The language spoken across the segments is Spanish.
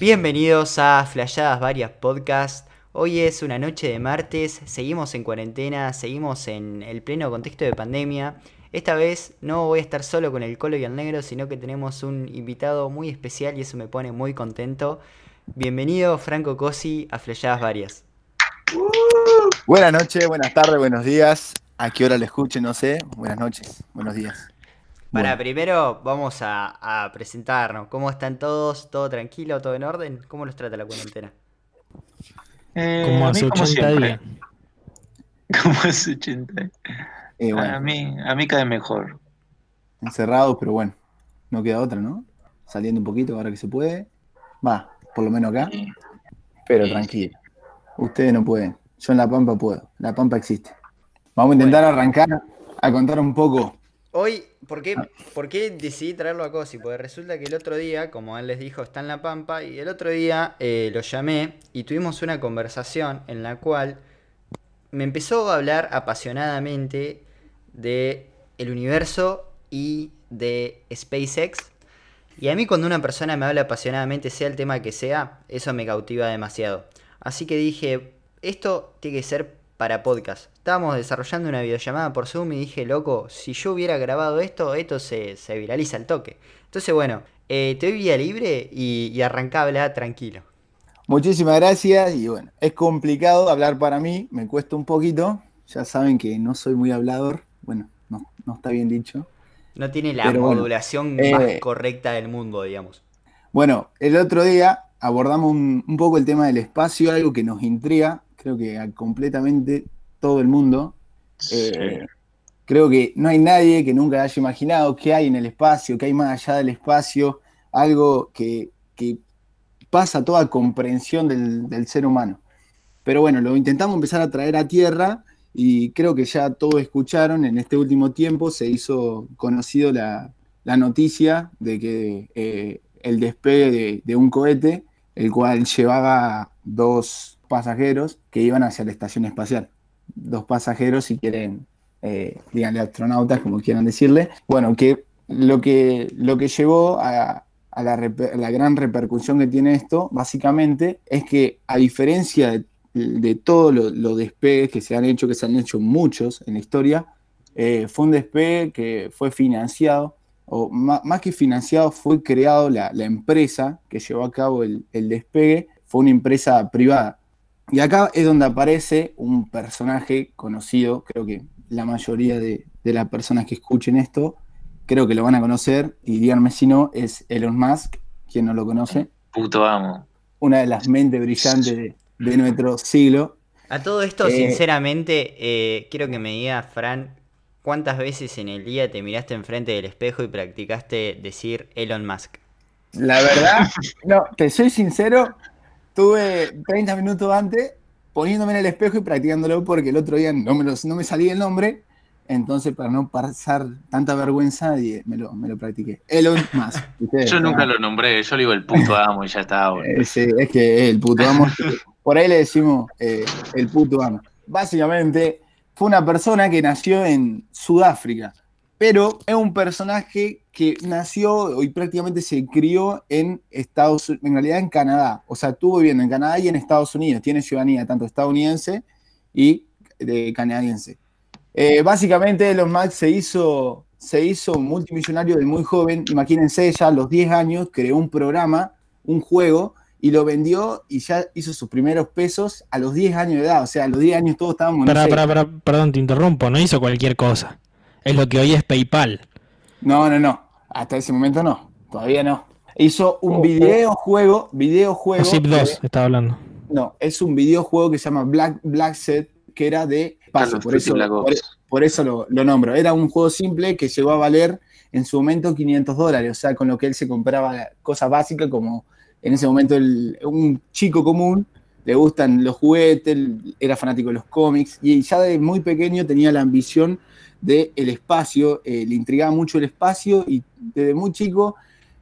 Bienvenidos a Flayadas Varias Podcast. Hoy es una noche de martes, seguimos en cuarentena, seguimos en el pleno contexto de pandemia. Esta vez no voy a estar solo con el Colo y el Negro, sino que tenemos un invitado muy especial y eso me pone muy contento. Bienvenido Franco Cosi a Flayadas Varias. Buenas noches, buenas tardes, buenos días. A qué hora lo escuche, no sé. Buenas noches, buenos días. Para primero vamos a, presentarnos. ¿Cómo están todos? ¿Todo tranquilo? ¿Todo en orden? ¿Cómo los trata la cuarentena? Eh, como hace 80 días. Como hace 80 eh, a, mí, a mí cae mejor. Encerrados, pero bueno, no queda otra, ¿no? Saliendo un poquito ahora que se puede. Va, por lo menos acá. Pero tranquilo. Ustedes no pueden. Yo en La Pampa puedo. La Pampa existe. Vamos a intentar arrancar a contar un poco Hoy, ¿por qué, ¿por qué decidí traerlo a Cosi? Porque resulta que el otro día, como él les dijo, está en La Pampa, y el otro día eh, lo llamé y tuvimos una conversación en la cual me empezó a hablar apasionadamente de el universo y de SpaceX. Y a mí cuando una persona me habla apasionadamente, sea el tema que sea, eso me cautiva demasiado. Así que dije, esto tiene que ser para podcast. Estábamos desarrollando una videollamada por Zoom y dije, loco, si yo hubiera grabado esto, esto se, viraliza al toque. Entonces, bueno, eh, te doy vía libre y, y arrancá tranquilo. Muchísimas gracias y bueno, es complicado hablar para mí, me cuesta un poquito. Ya saben que no soy muy hablador, bueno, no, no está bien dicho. No tiene la modulación más eh, correcta del mundo, digamos. Bueno, el otro día abordamos un, un, poco el tema del espacio, algo que nos intriga, creo que a completamente todo el mundo. Eh, creo que no hay nadie que nunca haya imaginado qué hay en el espacio, qué hay más allá del espacio, algo que, pasa toda comprensión del, ser humano. Pero bueno, lo intentamos empezar a traer a tierra y creo que ya todos escucharon, en este último tiempo se hizo conocido la, noticia de que eh, el despegue de un cohete, el cual llevaba dos pasajeros que iban hacia la estación espacial. Dos pasajeros, si quieren, eh, díganle astronautas, como quieran decirle. Bueno, que lo que, lo que llevó a, la, gran repercusión que tiene esto, básicamente, es que a diferencia de, todos los despegues que se han hecho, que se han hecho muchos en la historia, eh, fue un despegue que fue financiado, o más, que financiado, fue creado la, empresa que llevó a cabo el, el despegue, fue una empresa privada. Y acá es donde aparece un personaje conocido, creo que la mayoría de, las personas que escuchen esto, creo que lo van a conocer, y díganme si no, es Elon Musk, quien no lo conoce. Puto amo. Una de las mentes brillantes de, nuestro siglo. A todo esto, eh, sinceramente, eh, quiero que me digas, Fran, ¿cuántas veces en el día te miraste enfrente del espejo y practicaste decir Elon Musk? La verdad, no, te soy sincero, Estuve 30 minutos antes poniéndome en el espejo y practicándolo porque el otro día no me, no me salía el nombre. Entonces, para no pasar tanta vergüenza, me lo, me lo practiqué. Elon más. yo nunca lo nombré, yo le digo el puto amo y ya está. Eh, sí, es que el puto amo. Por ahí le decimos eh, el puto amo. Básicamente, fue una persona que nació en Sudáfrica pero es un personaje que nació y prácticamente se crió en Estados Unidos, en realidad en Canadá, o sea, estuvo viviendo en Canadá y en Estados Unidos, tiene ciudadanía tanto estadounidense y de canadiense. Eh, básicamente Elon Musk se hizo, se hizo multimillonario de muy joven, imagínense, ya a los 10 años creó un programa, un juego, y lo vendió y ya hizo sus primeros pesos a los 10 años de edad, o sea, a los 10 años todos estábamos... perdón, te interrumpo, no hizo cualquier cosa. Es lo que hoy es PayPal. No, no, no. Hasta ese momento no. Todavía no. Hizo un videojuego, videojuego. Zip 2 estaba hablando. No, es un videojuego que se llama Black, Black Set, que era de paso, por eso, por, eso lo, lo, nombro. Era un juego simple que llegó a valer en su momento 500 dólares, o sea, con lo que él se compraba cosas básicas como en ese momento un chico común le gustan los juguetes, era fanático de los cómics y ya de muy pequeño tenía la ambición del espacio, eh, le intrigaba mucho el espacio y desde muy chico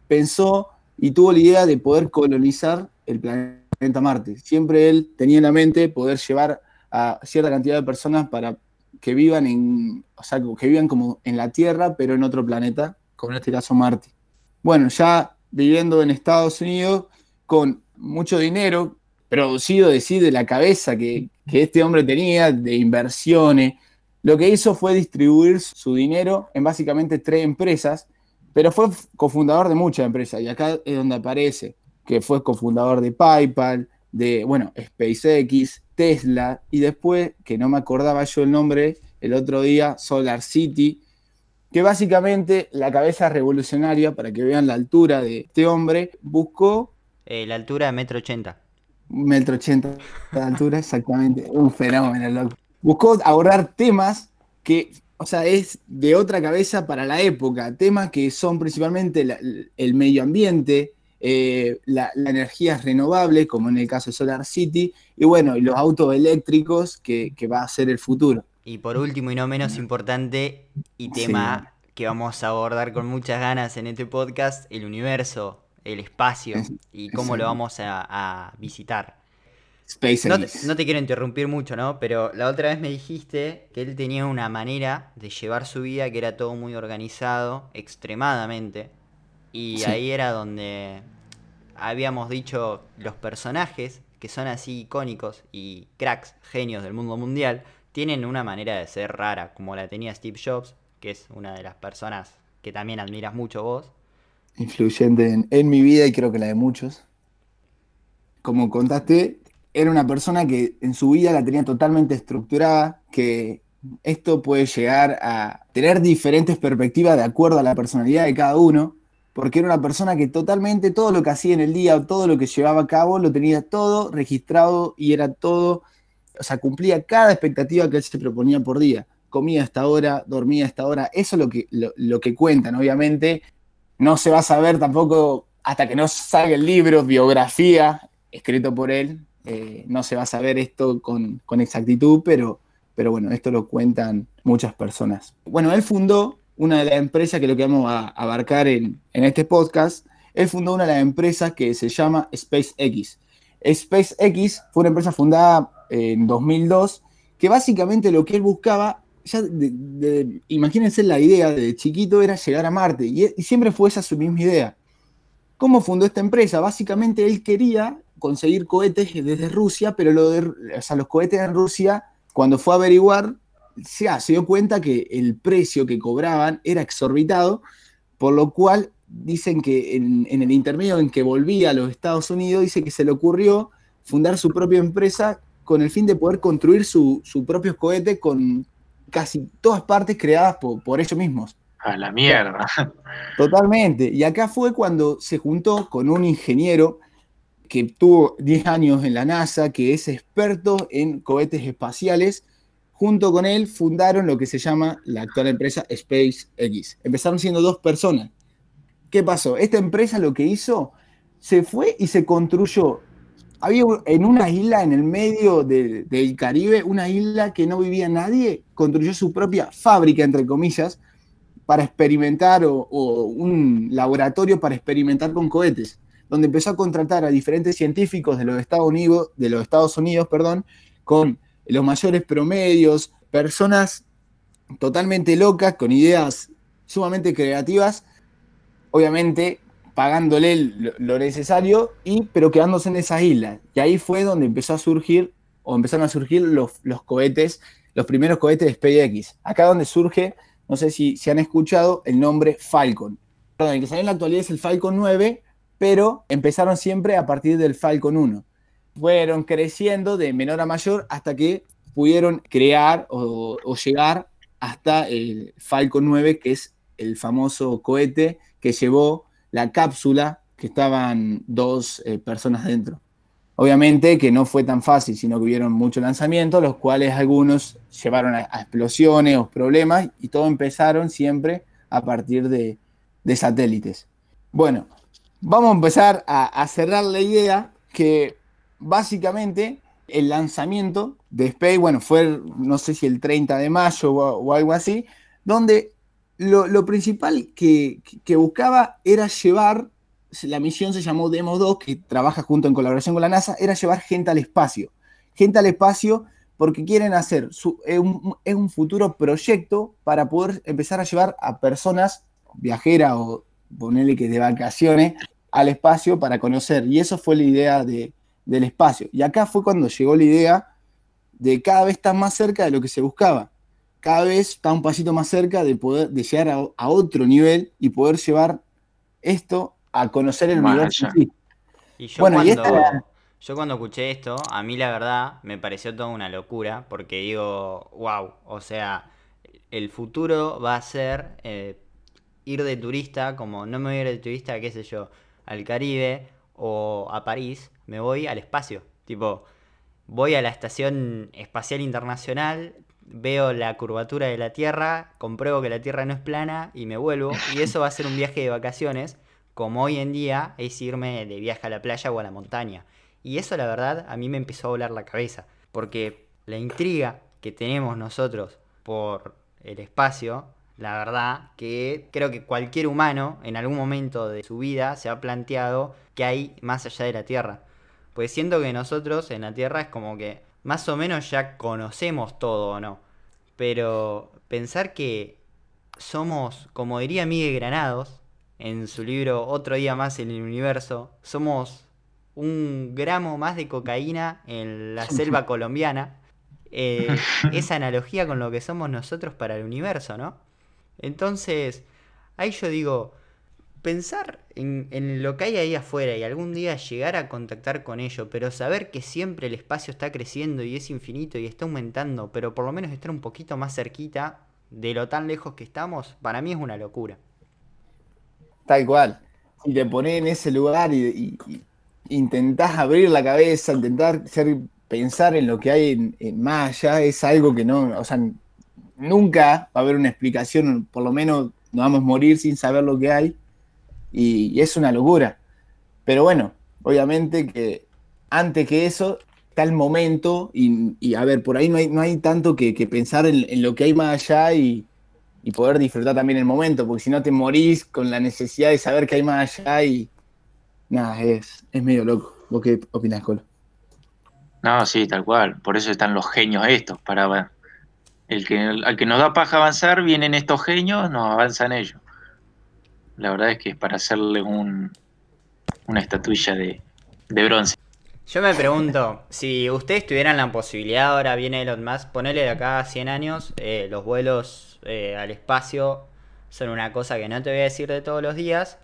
pensó y tuvo la idea de poder colonizar el planeta Marte. Siempre él tenía en la mente poder llevar a cierta cantidad de personas para que vivan en, o sea, que vivan como en la Tierra, pero en otro planeta, como en este caso Marte. Bueno, ya viviendo en Estados Unidos con mucho dinero, producido de sí de la cabeza que, que este hombre tenía, de inversiones, lo que hizo fue distribuir su dinero en básicamente tres empresas, pero fue cofundador de muchas empresas, y acá es donde aparece que fue cofundador de PayPal, de, bueno, SpaceX, Tesla, y después, que no me acordaba yo el nombre, el otro día, Solar City, que básicamente la cabeza revolucionaria, para que vean la altura de este hombre, buscó... Eh, la altura de metro ochenta. Metro ochenta de altura, exactamente. Un fenómeno, loco. Buscó abordar temas que, o sea, es de otra cabeza para la época. Temas que son principalmente el medio ambiente, eh, la, energía renovable, como en el caso de Solar City, y bueno, y los autos eléctricos, que, va a ser el futuro. Y por último, y no menos importante, y tema que vamos a abordar con muchas ganas en este podcast, el universo, el espacio, y cómo lo vamos a, visitar. No, te, no te quiero interrumpir mucho, ¿no? Pero la otra vez me dijiste que él tenía una manera de llevar su vida que era todo muy organizado, extremadamente. Y ahí era donde habíamos dicho los personajes, que son así icónicos y cracks, genios del mundo mundial, tienen una manera de ser rara, como la tenía Steve Jobs, que es una de las personas que también admiras mucho vos. Influyente en, mi vida y creo que la de muchos. Como contaste, era una persona que en su vida la tenía totalmente estructurada, que esto puede llegar a tener diferentes perspectivas de acuerdo a la personalidad de cada uno porque era una persona que totalmente todo lo que hacía en el día, todo lo que llevaba a cabo, lo tenía todo registrado y era todo, o sea, cumplía cada expectativa que él se proponía por día. Comía a esta hora, dormía a esta hora, eso es lo que, lo, que cuentan, obviamente. No se va a saber tampoco hasta que no salga el libro, biografía, escrito por él, eh, no se va a saber esto con, exactitud, pero, pero bueno, esto lo cuentan muchas personas. Bueno, él fundó una de las empresas que lo que vamos a abarcar en, este podcast, él fundó una de las empresas que se llama SpaceX. SpaceX fue una empresa fundada en 2002 que básicamente lo que él buscaba, ya imagínense la idea de chiquito era llegar a Marte y, siempre fue esa su misma idea. ¿Cómo fundó esta empresa? Básicamente él quería conseguir cohetes desde Rusia, pero lo de, los cohetes en Rusia, cuando fue a averiguar, se dio cuenta que el precio que cobraban era exorbitado, por lo cual dicen que en, el intermedio en que volvía a los Estados Unidos, dice que se le ocurrió fundar su propia empresa con el fin de poder construir su, su propio cohete con casi todas partes creadas por, ellos mismos. A la mierda. Totalmente. Y acá fue cuando se juntó con un ingeniero que tuvo 10 años en la NASA, que es experto en cohetes espaciales, Junto con él fundaron lo que se llama la actual empresa SpaceX. Empezaron siendo dos personas. ¿Qué pasó? Esta empresa lo que hizo, se fue y se construyó. Había en una isla en el medio del Caribe, una isla que no vivía nadie, construyó su propia fábrica, entre comillas, para experimentar o un laboratorio para experimentar con cohetes, donde empezó a contratar a diferentes científicos de los Estados Unidos, de los Estados Unidos, perdón, con los mayores promedios, personas totalmente locas, con ideas sumamente creativas, obviamente pagándole lo, necesario, y, pero quedándose en esas islas. Y ahí fue donde empezó a surgir, o empezaron a surgir los, los cohetes, los primeros cohetes de SpaceX. Acá donde surge, no sé si, se han escuchado, el nombre Falcon. Perdón, el que sale en la actualidad es el Falcon 9, pero empezaron siempre a partir del Falcon 1 fueron creciendo de menor a mayor hasta que pudieron crear o, llegar hasta el Falcon 9, que es el famoso cohete que llevó la cápsula que estaban dos eh, personas dentro. Obviamente que no fue tan fácil, sino que hubieron muchos lanzamientos, los cuales algunos llevaron a, explosiones o problemas, y todo empezaron siempre a partir de, satélites. Bueno, vamos a empezar a cerrar la idea que básicamente el lanzamiento de Space, bueno, fue, no sé si el 30 de mayo o, algo así, donde lo, principal que, buscaba era llevar, la misión se llamó Demo 2, que trabaja junto en colaboración con la NASA, era llevar gente al espacio. Gente al espacio porque quieren hacer es, un, futuro proyecto para poder empezar a llevar a personas viajeras o ponerle que de vacaciones al espacio para conocer. Y eso fue la idea del espacio. Y acá fue cuando llegó la idea de cada vez estar más cerca de lo que se buscaba. Cada vez está un pasito más cerca de poder de llegar a, otro nivel y poder llevar esto a conocer el universo. Y yo bueno, y esta, yo cuando escuché esto, a mí la verdad me pareció toda una locura, porque digo, wow, o sea, el futuro va a ser eh, ir de turista, como no me voy a ir de turista, qué sé yo, al Caribe o a París, me voy al espacio. Tipo, voy a la Estación Espacial Internacional, veo la curvatura de la Tierra, compruebo que la Tierra no es plana y me vuelvo. Y eso va a ser un viaje de vacaciones, como hoy en día es irme de viaje a la playa o a la montaña. Y eso la verdad a mí me empezó a volar la cabeza, porque la intriga que tenemos nosotros por el espacio, la verdad que creo que cualquier humano en algún momento de su vida se ha planteado que hay más allá de la Tierra. Pues siento que nosotros en la Tierra es como que más o menos ya conocemos todo o no. Pero pensar que somos, como diría Miguel Granados en su libro Otro día más en el universo, somos un gramo más de cocaína en la selva colombiana. Eh, esa analogía con lo que somos nosotros para el universo, ¿no? Entonces, ahí yo digo, pensar en, lo que hay ahí afuera y algún día llegar a contactar con ello, pero saber que siempre el espacio está creciendo y es infinito y está aumentando, pero por lo menos estar un poquito más cerquita de lo tan lejos que estamos, para mí es una locura. Tal cual. Si te pones en ese lugar y, intentás abrir la cabeza, intentar ser, pensar en lo que hay en, más allá, es algo que no, o sea, nunca va a haber una explicación, por lo menos nos vamos a morir sin saber lo que hay, y, es una locura. Pero bueno, obviamente que antes que eso está el momento, y, a ver, por ahí no hay, no hay tanto que, pensar en, lo que hay más allá y, poder disfrutar también el momento, porque si no te morís con la necesidad de saber que hay más allá y, Nada, es, es medio loco. ¿Vos qué opinás, Colo? No, sí, tal cual. Por eso están los genios estos, para el que, al que nos da paja avanzar, vienen estos genios, nos avanzan ellos. La verdad es que es para hacerle un, una estatuilla de, bronce. Yo me pregunto, si ustedes tuvieran la posibilidad, ahora viene Elon Musk, ponerle de acá a 100 años, eh, los vuelos eh, al espacio son una cosa que no te voy a decir de todos los días,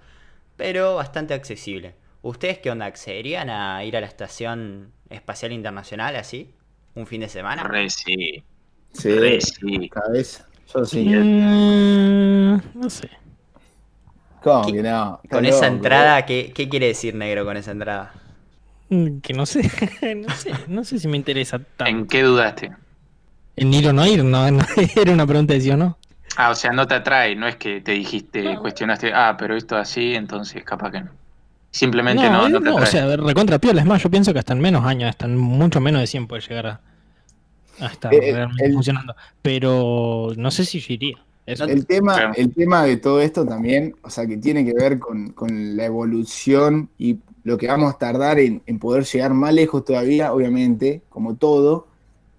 pero bastante accesible. ¿Ustedes qué onda? ¿Accederían a ir a la Estación Espacial Internacional así? ¿Un fin de semana? Re sí. Sí, sí. Cabeza. Yo sí. Mm, no sé. ¿Cómo que no? con esa entrada, ¿qué, quiere decir negro con esa entrada? Mm, que no sé, no sé, no sé si me interesa tanto. ¿En qué dudaste? En ir o no ir, no, era una pregunta de sí o no. Ah, o sea, no te atrae, no es que te dijiste, cuestionaste, ah, pero esto así, entonces capaz que no. Simplemente no, no, te atrae. O sea, recontra piola, es más, yo pienso que hasta en menos años, hasta en mucho menos de 100 puede llegar a, estar eh, realmente funcionando. Pero no sé si yo iría. El, tema, el tema de todo esto también, o sea, que tiene que ver con, la evolución y lo que vamos a tardar en, en, poder llegar más lejos todavía, obviamente, como todo,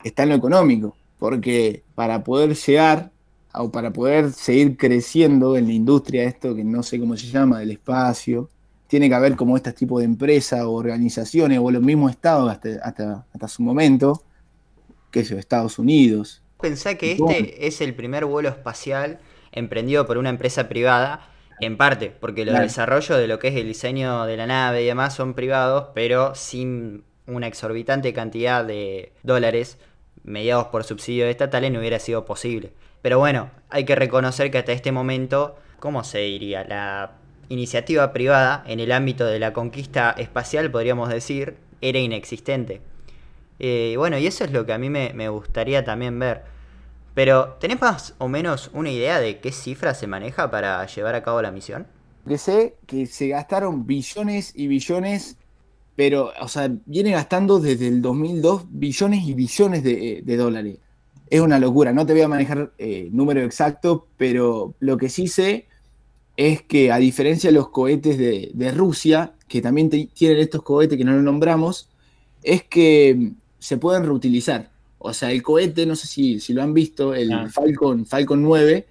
está en lo económico. Porque para poder llegar o para poder seguir creciendo en la industria, esto que no sé cómo se llama, del espacio, tiene que haber como este tipo de empresas o organizaciones o los mismos estados hasta, hasta, su momento, que es Estados Unidos. Pensá que este es el primer vuelo espacial emprendido por una empresa privada, en parte, porque los desarrollos de lo que es el diseño de la nave y demás son privados, pero sin una exorbitante cantidad de dólares mediados por subsidios estatales no hubiera sido posible. Pero bueno, hay que reconocer que hasta este momento, ¿cómo se diría? La iniciativa privada en el ámbito de la conquista espacial, podríamos decir, era inexistente. Eh, bueno, y eso es lo que a mí me, gustaría también ver. Pero, ¿tenés más o menos una idea de qué cifra se maneja para llevar a cabo la misión? Que sé que se gastaron billones y billones, pero, o sea, viene gastando desde el 2002 billones y billones de, de dólares es una locura. No te voy a manejar eh, número exacto, pero lo que sí sé es que a diferencia de los cohetes de, Rusia, que también tienen estos cohetes que no los nombramos, es que se pueden reutilizar. O sea, el cohete, no sé si, si lo han visto, el ah. Falcon, Falcon 9,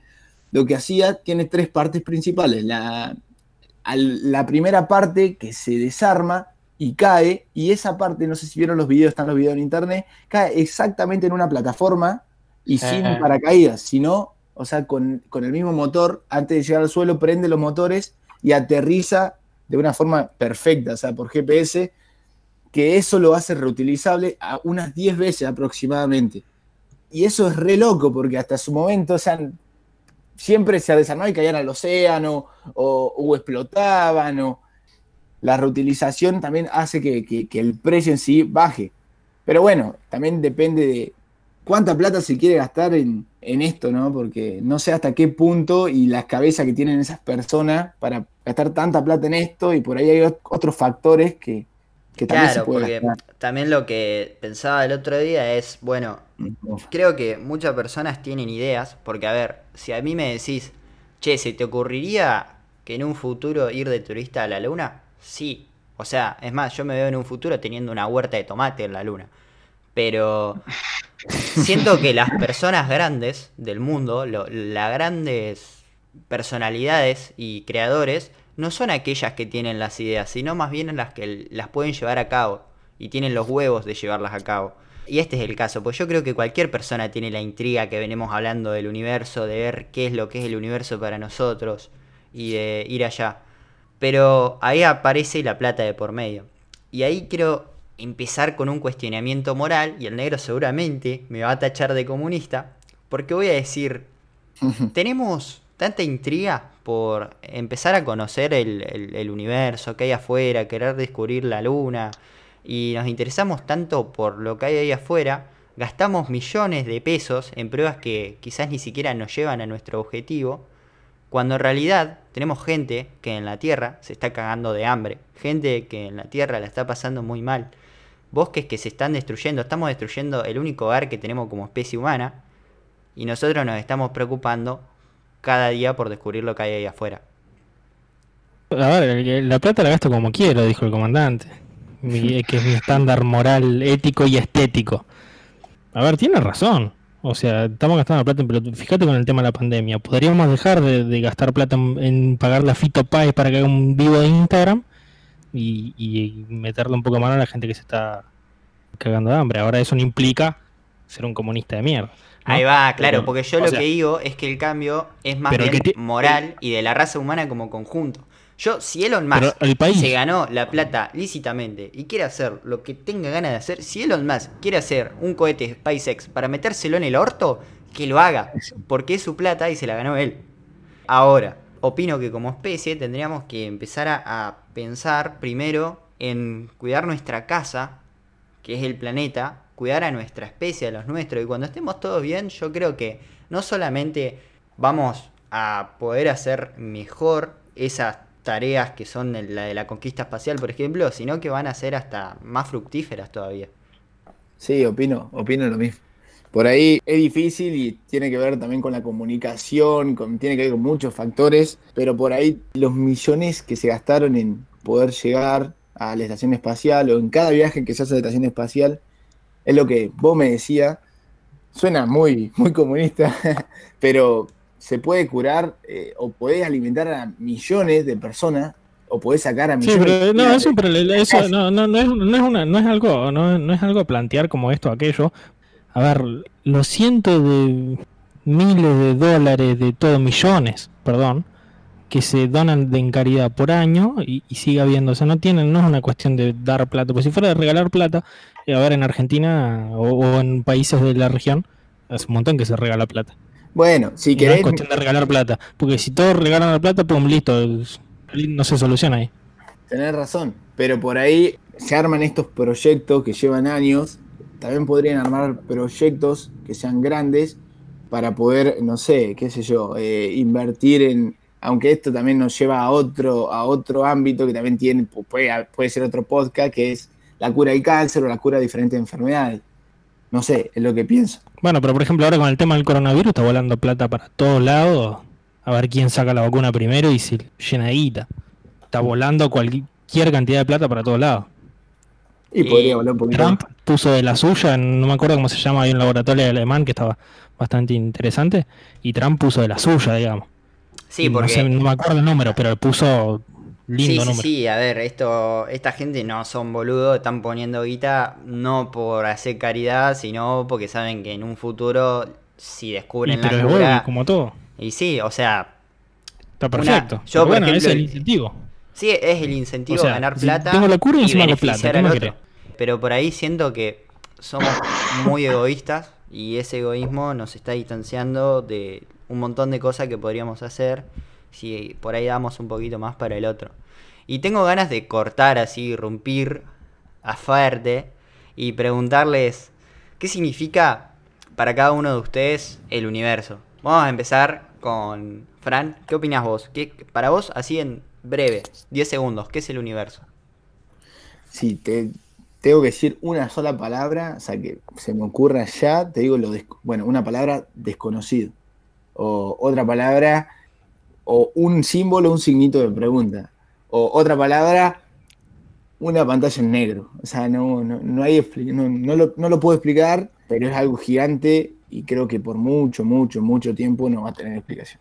lo que hacía tiene tres partes principales. La, la primera parte que se desarma y cae, y esa parte, no sé si vieron los videos, están los videos en internet, cae exactamente en una plataforma y sin paracaídas, sino, o sea, con, con, el mismo motor, antes de llegar al suelo, prende los motores y aterriza de una forma perfecta, o sea, por GPS, que eso lo hace reutilizable a unas 10 veces aproximadamente. Y eso es re loco, porque hasta su momento, siempre se desarmado y caían al océano, o, explotaban, o la reutilización también hace que, el precio en sí baje. Pero bueno, también depende de cuánta plata se quiere gastar en, esto, ¿no? Porque no sé hasta qué punto y las cabezas que tienen esas personas para gastar tanta plata en esto y por ahí hay otros factores que, también puede porque también lo que pensaba el otro día es, bueno, creo que muchas personas tienen ideas, porque a ver, si a mí me decís, che, ¿se te ocurriría que en un futuro ir de turista a la luna? Sí. O sea, es más, yo me veo en un futuro teniendo una huerta de tomate en la luna. Pero siento que las personas grandes del mundo, las grandes personalidades y creadores, no son aquellas que tienen las ideas, sino más bien las que las pueden llevar a cabo y tienen los huevos de llevarlas a cabo. Y este es el caso, pues yo creo que cualquier persona tiene la intriga que venimos hablando del universo, de ver qué es lo que es el universo para nosotros y de ir allá. Pero ahí aparece la plata de por medio. Y ahí quiero empezar con un cuestionamiento moral, y el negro seguramente me va a tachar de comunista, porque voy a decir, tenemos tanta intriga por empezar a conocer el, universo que hay afuera, querer descubrir la luna, y nos interesamos tanto por lo que hay ahí afuera, gastamos millones de pesos en pruebas que quizás ni siquiera nos llevan a nuestro objetivo, cuando en realidad tenemos gente que en la Tierra se está cagando de hambre, gente que en la Tierra la está pasando muy mal, bosques que se están destruyendo, estamos destruyendo el único hogar que tenemos como especie humana, y nosotros nos estamos preocupando cada día por descubrir lo que hay ahí afuera. A ver, la plata la gasto como quiero, dijo el comandante que es mi estándar moral, ético y estético. A ver, tiene razón. O sea, estamos gastando plata, pero fíjate con el tema de la pandemia. Podríamos dejar de, gastar plata en, pagar la Fito Pay para que haga un vivo de Instagram y, meterle un poco mano a la gente que se está cagando de hambre. Ahora eso no implica ser un comunista de mierda. Ahí va, claro, porque yo lo que digo es que el cambio es más bien moral y de la raza humana como conjunto. Yo, si Elon Musk se ganó la plata lícitamente y quiere hacer lo que tenga ganas de hacer, si Elon Musk quiere hacer un cohete SpaceX para metérselo en el orto, que lo haga, porque es su plata y se la ganó él. Ahora, opino que como especie tendríamos que empezar a, pensar primero en cuidar nuestra casa, que es el planeta, cuidar a nuestra especie, a los nuestros, y cuando estemos todos bien, yo creo que no solamente vamos a poder hacer mejor esas tareas que son la de la conquista espacial, por ejemplo, sino que van a ser hasta más fructíferas todavía. Sí, opino, opino lo mismo. Por ahí es difícil y tiene que ver también con la comunicación, tiene que ver con muchos factores, pero por ahí los millones que se gastaron en poder llegar a la estación espacial o en cada viaje que se hace a la estación espacial, es lo que vos me decías, suena muy, muy comunista, pero se puede curar eh, o podés alimentar a millones de personas o podés sacar a millones. Sí, pero no, eso, no, no, no, es, no, es una, no es algo, no, no es algo a plantear como esto o aquello. A ver, los cientos de miles de dólares, de todo, millones, perdón, que se donan de en caridad por año y, sigue habiendo. O sea, no tienen, no es una cuestión de dar plata. Pues si fuera de regalar plata, eh, a ver, en Argentina o, o, en países de la región, hace un montón que se regala plata. Bueno, si querés. No es cuestión de regalar plata. Porque si todos regalan la plata, pues listo. No se soluciona ahí. Tenés razón. Pero por ahí se arman estos proyectos que llevan años. También podrían armar proyectos que sean grandes para poder, no sé, qué sé yo, eh, invertir en. Aunque esto también nos lleva a otro, a otro ámbito que también tiene, puede, puede ser otro podcast, que es la cura del cáncer o la cura de diferentes enfermedades. No sé, es lo que pienso. Bueno, pero por ejemplo ahora con el tema del coronavirus está volando plata para todos lados. A ver quién saca la vacuna primero y si llena Está volando cualquier cantidad de plata para todos lados. Y, podría volar un poquito. Trump puso de la suya, no me acuerdo cómo se llama, hay un laboratorio alemán que estaba bastante interesante, y Trump puso de la suya, digamos. Sí, porque... No, me acuerdo el número, pero puso lindo sí, número. Sí, a ver, esto, esta gente no son boludos, están poniendo guita no por hacer caridad, sino porque saben que en un futuro, si descubren la cura... como todo. Y sí, o sea... Está perfecto. yo, bueno, es el incentivo. Sí, es el incentivo ganar plata tengo la cura y, y beneficiar al otro. Pero por ahí siento que somos muy egoístas y ese egoísmo nos está distanciando de un montón de cosas que podríamos hacer si por ahí damos un poquito más para el otro. Y tengo ganas de cortar así, irrumpir a fuerte y preguntarles qué significa para cada uno de ustedes el universo. Vamos a empezar con Fran. ¿Qué opinas vos? ¿Qué, para vos, así en breve, 10 segundos, ¿qué es el universo? Sí, te tengo que decir una sola palabra, o sea, que se me ocurra ya, te digo lo bueno, una palabra desconocido. O otra palabra, o un símbolo, un signito de pregunta. O otra palabra, una pantalla en negro. O sea, no, no, hay no, lo, no lo puedo explicar, pero es algo gigante y creo que por mucho, mucho, mucho tiempo no va a tener explicación.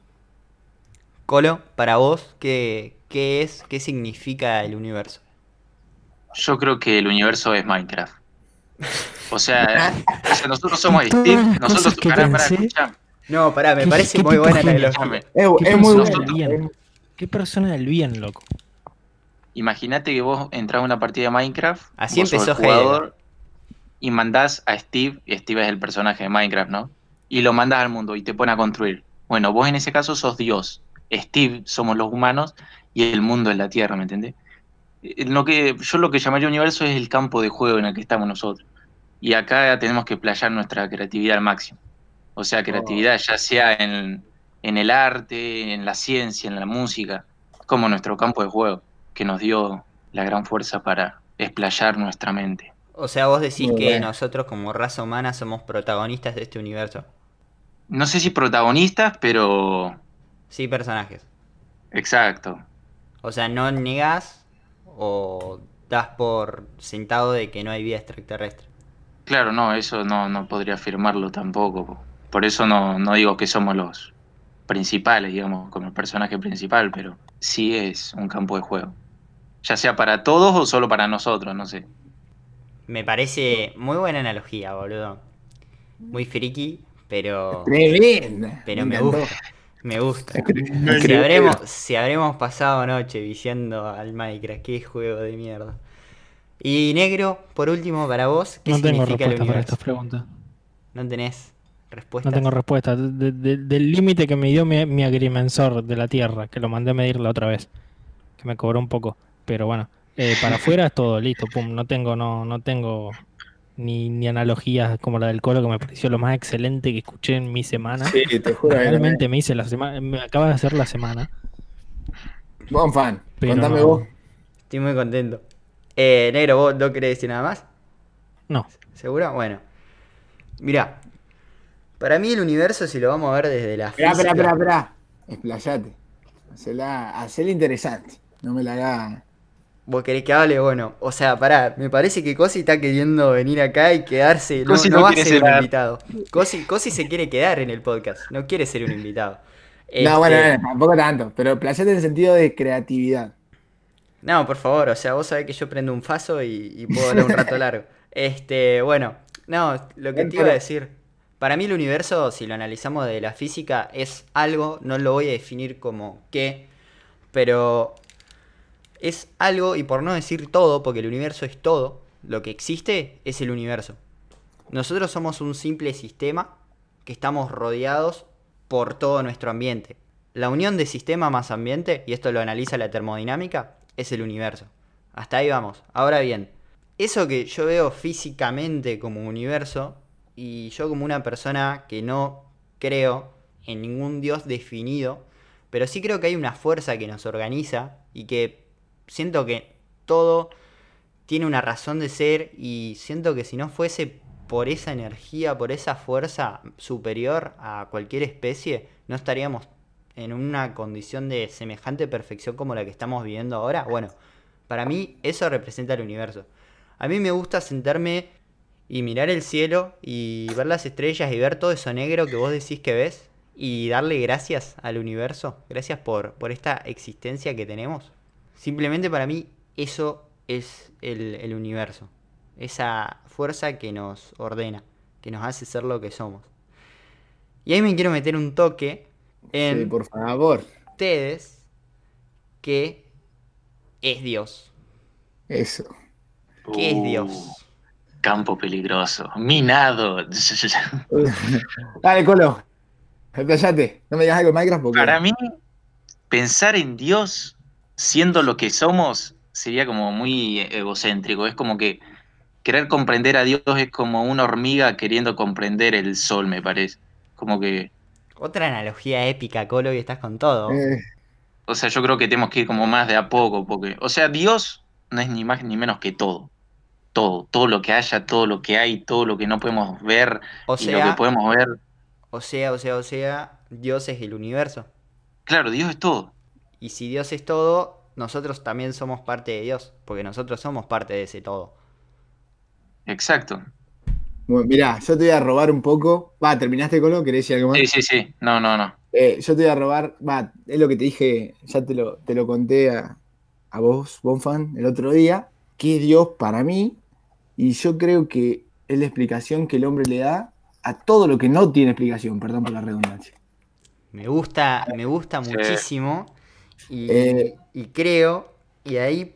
Colo, para vos, ¿qué, qué es, qué significa el universo? Yo creo que el universo es Minecraft. O sea, nosotros somos Steve, nosotros para, para escuchar. No, pará, me parece muy buena la Es, es muy buena. Qué persona del bien, loco. Imagínate que vos entras a una partida de Minecraft, así empezó el jugador, y mandás a Steve, y Steve es el personaje de Minecraft, ¿no? Y lo mandas al mundo y te pone a construir. Bueno, vos en ese caso sos Dios. Steve somos los humanos y el mundo es la Tierra, ¿me entendés? Eh, lo que, yo lo que llamaría universo es el campo de juego en el que estamos nosotros. Y acá tenemos que playar nuestra creatividad al máximo. O sea, creatividad ya sea en, en el arte, en la ciencia, en la música, como nuestro campo de juego, que nos dio la gran fuerza para explayar nuestra mente. O sea, vos decís que nosotros como raza humana somos protagonistas de este universo. No sé si protagonistas, pero... Sí, personajes. Exacto. O sea, no negás o das por sentado de que no hay vida extraterrestre? Claro, no, eso no, no podría afirmarlo tampoco. Por eso no, no digo que somos los principales, digamos, como el personaje principal, pero sí es un campo de juego. Ya sea para todos o solo para nosotros, no sé. Me parece muy buena analogía, boludo. Muy friki, pero. Tremenda. Pero me gusta. Me gusta. si, habremos, si habremos pasado noche viciando al Minecraft, qué juego de mierda. Y negro, por último, para vos, ¿qué no significa tengo respuesta para estas preguntas. ¿No tenés respuesta? No tengo respuesta. del límite que me dio mi, agrimensor de la Tierra, que lo mandé a medir la otra vez, que me cobró un poco. Pero bueno, eh, para afuera es todo, listo, pum. No tengo, no, no tengo ni, ni analogías como la del colo que me pareció lo más excelente que escuché en mi semana. Sí, te juro. Realmente me hice la semana, me acaba de hacer la semana. Buen fan, contame vos. Estoy muy contento. Eh, negro, ¿vos no querés decir nada más? No. ¿Seguro? Bueno. Mirá, para mí el universo, si lo vamos a ver desde la física... Espera, espera, espera, Explayate. Hacela, hacela interesante. No me la haga vos querés que hable, bueno, o sea, pará, me parece que Cosi está queriendo venir acá y quedarse, no, va a ser un invitado. Cosi, se quiere quedar en el podcast, no quiere ser un invitado. No, bueno, este, tampoco tanto, pero placete en el sentido de creatividad. No, por favor, o sea, vos sabés que yo prendo un faso y, puedo hablar un rato largo. Este, bueno, no, lo que te iba a decir, para mí el universo, si lo analizamos de la física, es algo, no lo voy a definir como qué, pero es algo, y por no decir todo, porque el universo es todo, lo que existe es el universo. Nosotros somos un simple sistema que estamos rodeados por todo nuestro ambiente. La unión de sistema más ambiente, y esto lo analiza la termodinámica, es el universo. Hasta ahí vamos. Ahora bien, eso que yo veo físicamente como universo, y yo como una persona que no creo en ningún dios definido, pero sí creo que hay una fuerza que nos organiza y que siento que todo tiene una razón de ser y siento que si no fuese por esa energía, por esa fuerza superior a cualquier especie, no estaríamos en una condición de semejante perfección como la que estamos viviendo ahora. Bueno, para mí eso representa el universo. A mí me gusta sentarme y mirar el cielo y ver las estrellas y ver todo eso negro que vos decís que ves y darle gracias al universo, gracias por, por esta existencia que tenemos. Simplemente para mí eso es el, el universo, esa fuerza que nos ordena, que nos hace ser lo que somos. Y ahí me quiero meter un toque en Sí, por favor. ustedes que es Dios. Eso. ¿Qué es Dios? Campo peligroso. Minado. Dale, Colo. Explayate. No me digas algo de Minecraft porque. Para mí, pensar en Dios siendo lo que somos sería como muy egocéntrico. Es como que querer comprender a Dios es como una hormiga queriendo comprender el sol, me parece. Como que, Otra analogía épica, Colo, y estás con todo. Eh, o sea, yo creo que tenemos que ir como más de a poco, porque, o sea, Dios no es ni más ni menos que todo. Todo, todo lo que haya, todo lo que hay, todo lo que no podemos ver O y lo que sea, podemos ver. o sea, o sea, o sea, Dios es el universo. Claro, Dios es todo. Y si Dios es todo, nosotros también somos parte de Dios, porque nosotros somos parte de ese todo. Exacto. bueno, mirá, yo te voy a robar un poco. Va, ¿terminaste, Colo? ¿Querés decir algo más? Sí, sí, sí. No, no, no. Eh, yo te voy a robar, va, es lo que te dije, ya te lo, te lo conté a, a vos, Bonfan, el otro día, que es Dios para mí, y yo creo que es la explicación que el hombre le da a todo lo que no tiene explicación, perdón por la redundancia. Me gusta, me gusta Sí. muchísimo. Y, Eh. y creo, y ahí,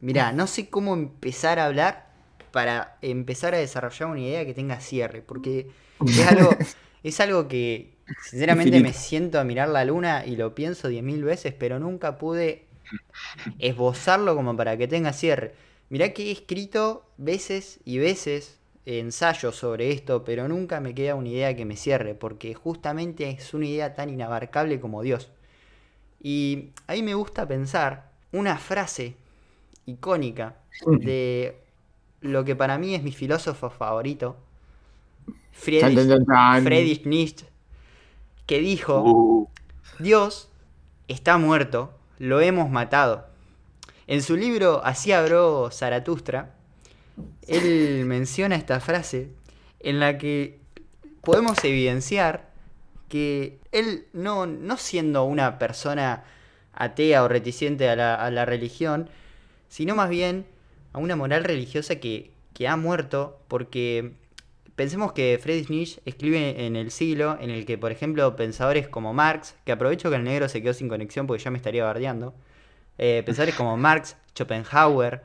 mirá, no sé cómo empezar a hablar para empezar a desarrollar una idea que tenga cierre, porque es algo, es algo que sinceramente me siento a mirar la luna y lo pienso diez mil veces, pero nunca pude esbozarlo como para que tenga cierre. Mirá que he escrito veces y veces ensayos sobre esto, pero nunca me queda una idea que me cierre, porque justamente es una idea tan inabarcable como Dios. Y ahí me gusta pensar una frase icónica de lo que para mí es mi filósofo favorito, Friedrich. Friedrich Nietzsche, que dijo, Uh, Dios está muerto, lo hemos matado. En su libro Así habló Zaratustra, él menciona esta frase en la que podemos evidenciar que él no, no siendo una persona atea o reticente a la, a la religión, sino más bien a una moral religiosa que, que ha muerto porque pensemos que Friedrich Nietzsche escribe en el siglo en el que, por ejemplo, pensadores como Marx, que aprovecho que el negro se quedó sin conexión porque ya me estaría bardeando, eh, pensadores como Marx, Schopenhauer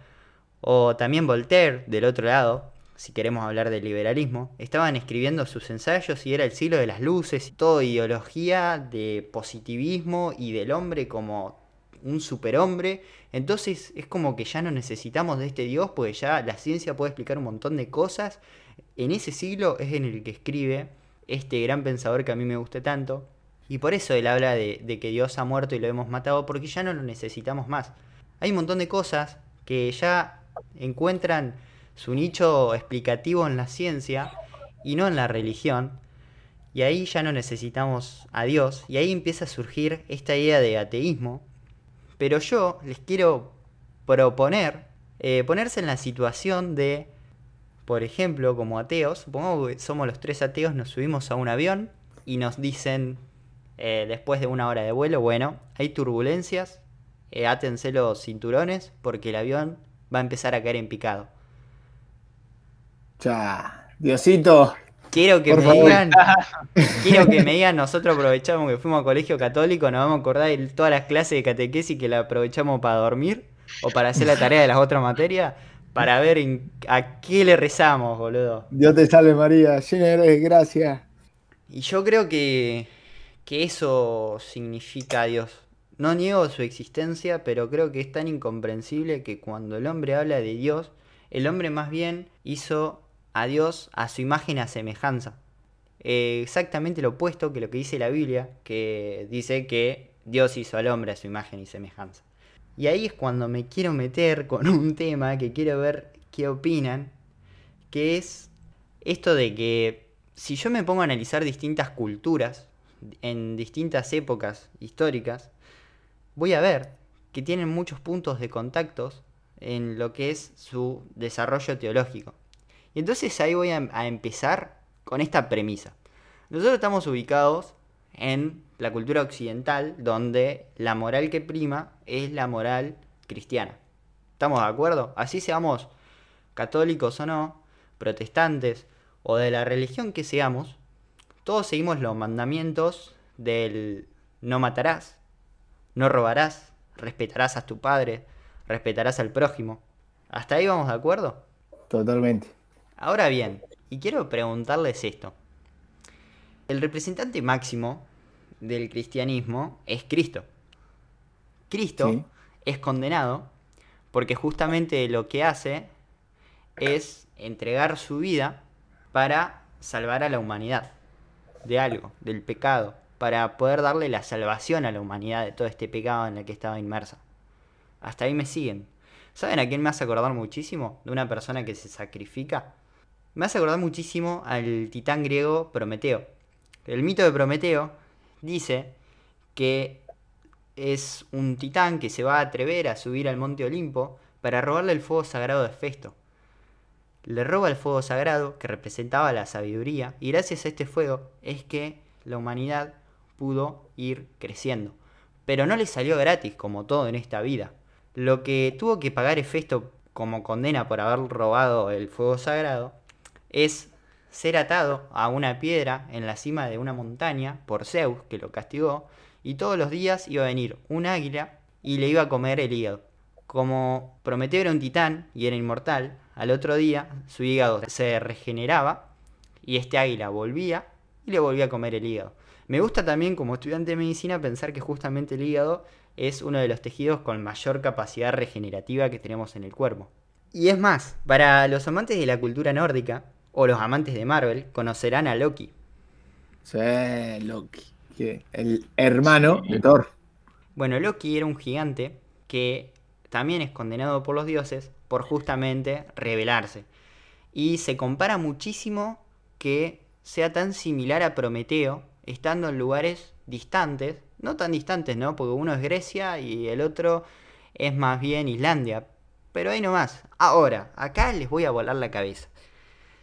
o también Voltaire, del otro lado, si queremos hablar del liberalismo, estaban escribiendo sus ensayos y era el siglo de las luces, toda ideología de positivismo y del hombre como un superhombre. Entonces es como que ya no necesitamos de este Dios, porque ya la ciencia puede explicar un montón de cosas. En ese siglo es en el que escribe este gran pensador que a mí me gusta tanto. Y por eso él habla de, que Dios ha muerto y lo hemos matado, porque ya no lo necesitamos más. Hay un montón de cosas que ya encuentran su nicho explicativo en la ciencia y no en la religión. Y ahí ya no necesitamos a Dios. Y ahí empieza a surgir esta idea de ateísmo. Pero yo les quiero proponer eh, ponerse en la situación de, por ejemplo, como ateos, supongamos que somos los tres ateos, nos subimos a un avión y nos dicen, eh, después de una hora de vuelo, bueno, hay turbulencias, eh, átense los cinturones porque el avión va a empezar a caer en picado. Ya, Diosito. Quiero que Por me favor. digan, quiero que me digan, nosotros aprovechamos que fuimos a colegio católico, nos vamos a acordar de todas las clases de catequesis que la aprovechamos para dormir o para hacer la tarea de las otras materias, para ver en- a qué le rezamos, boludo. Dios te salve María, llena eres de gracia. Y yo creo que, que eso significa Dios. No niego su existencia, pero creo que es tan incomprensible que cuando el hombre habla de Dios, el hombre más bien hizo a Dios a su imagen a semejanza. Eh, exactamente lo opuesto que lo que dice la Biblia, que dice que Dios hizo al hombre a su imagen y semejanza. Y ahí es cuando me quiero meter con un tema que quiero ver qué opinan, que es esto de que si yo me pongo a analizar distintas culturas en distintas épocas históricas, voy a ver que tienen muchos puntos de contactos en lo que es su desarrollo teológico. Y entonces ahí voy a, a empezar con esta premisa. Nosotros estamos ubicados en la cultura occidental donde la moral que prima es la moral cristiana. ¿Estamos de acuerdo? Así seamos católicos o no, protestantes o de la religión que seamos, todos seguimos los mandamientos del no matarás, no robarás, respetarás a tu padre, respetarás al prójimo. ¿Hasta ahí vamos de acuerdo? Totalmente. Ahora bien, y quiero preguntarles esto. El representante máximo del cristianismo es Cristo. Cristo Sí. es condenado porque justamente lo que hace es entregar su vida para salvar a la humanidad de algo, del pecado, para poder darle la salvación a la humanidad de todo este pecado en el que estaba inmersa. Hasta ahí me siguen. ¿Saben a quién me hace acordar muchísimo? De una persona que se sacrifica. Me hace acordar muchísimo al titán griego Prometeo. El mito de Prometeo dice que es un titán que se va a atrever a subir al monte Olimpo para robarle el fuego sagrado de Festo. Le roba el fuego sagrado que representaba la sabiduría y gracias a este fuego es que la humanidad pudo ir creciendo. Pero no le salió gratis como todo en esta vida. Lo que tuvo que pagar Hefesto como condena por haber robado el fuego sagrado es ser atado a una piedra en la cima de una montaña por Zeus, que lo castigó, y todos los días iba a venir un águila y le iba a comer el hígado. Como Prometeo era un titán y era inmortal, al otro día su hígado se regeneraba y este águila volvía y le volvía a comer el hígado. Me gusta también como estudiante de medicina pensar que justamente el hígado es uno de los tejidos con mayor capacidad regenerativa que tenemos en el cuerpo. Y es más, para los amantes de la cultura nórdica o los amantes de Marvel conocerán a Loki. Sí, Loki. El hermano Sí. de Thor. Bueno, Loki era un gigante que también es condenado por los dioses por justamente rebelarse. Y se compara muchísimo que sea tan similar a Prometeo, estando en lugares distantes, no tan distantes, ¿no? Porque uno es Grecia y el otro es más bien Islandia. Pero ahí nomás. Ahora, acá les voy a volar la cabeza.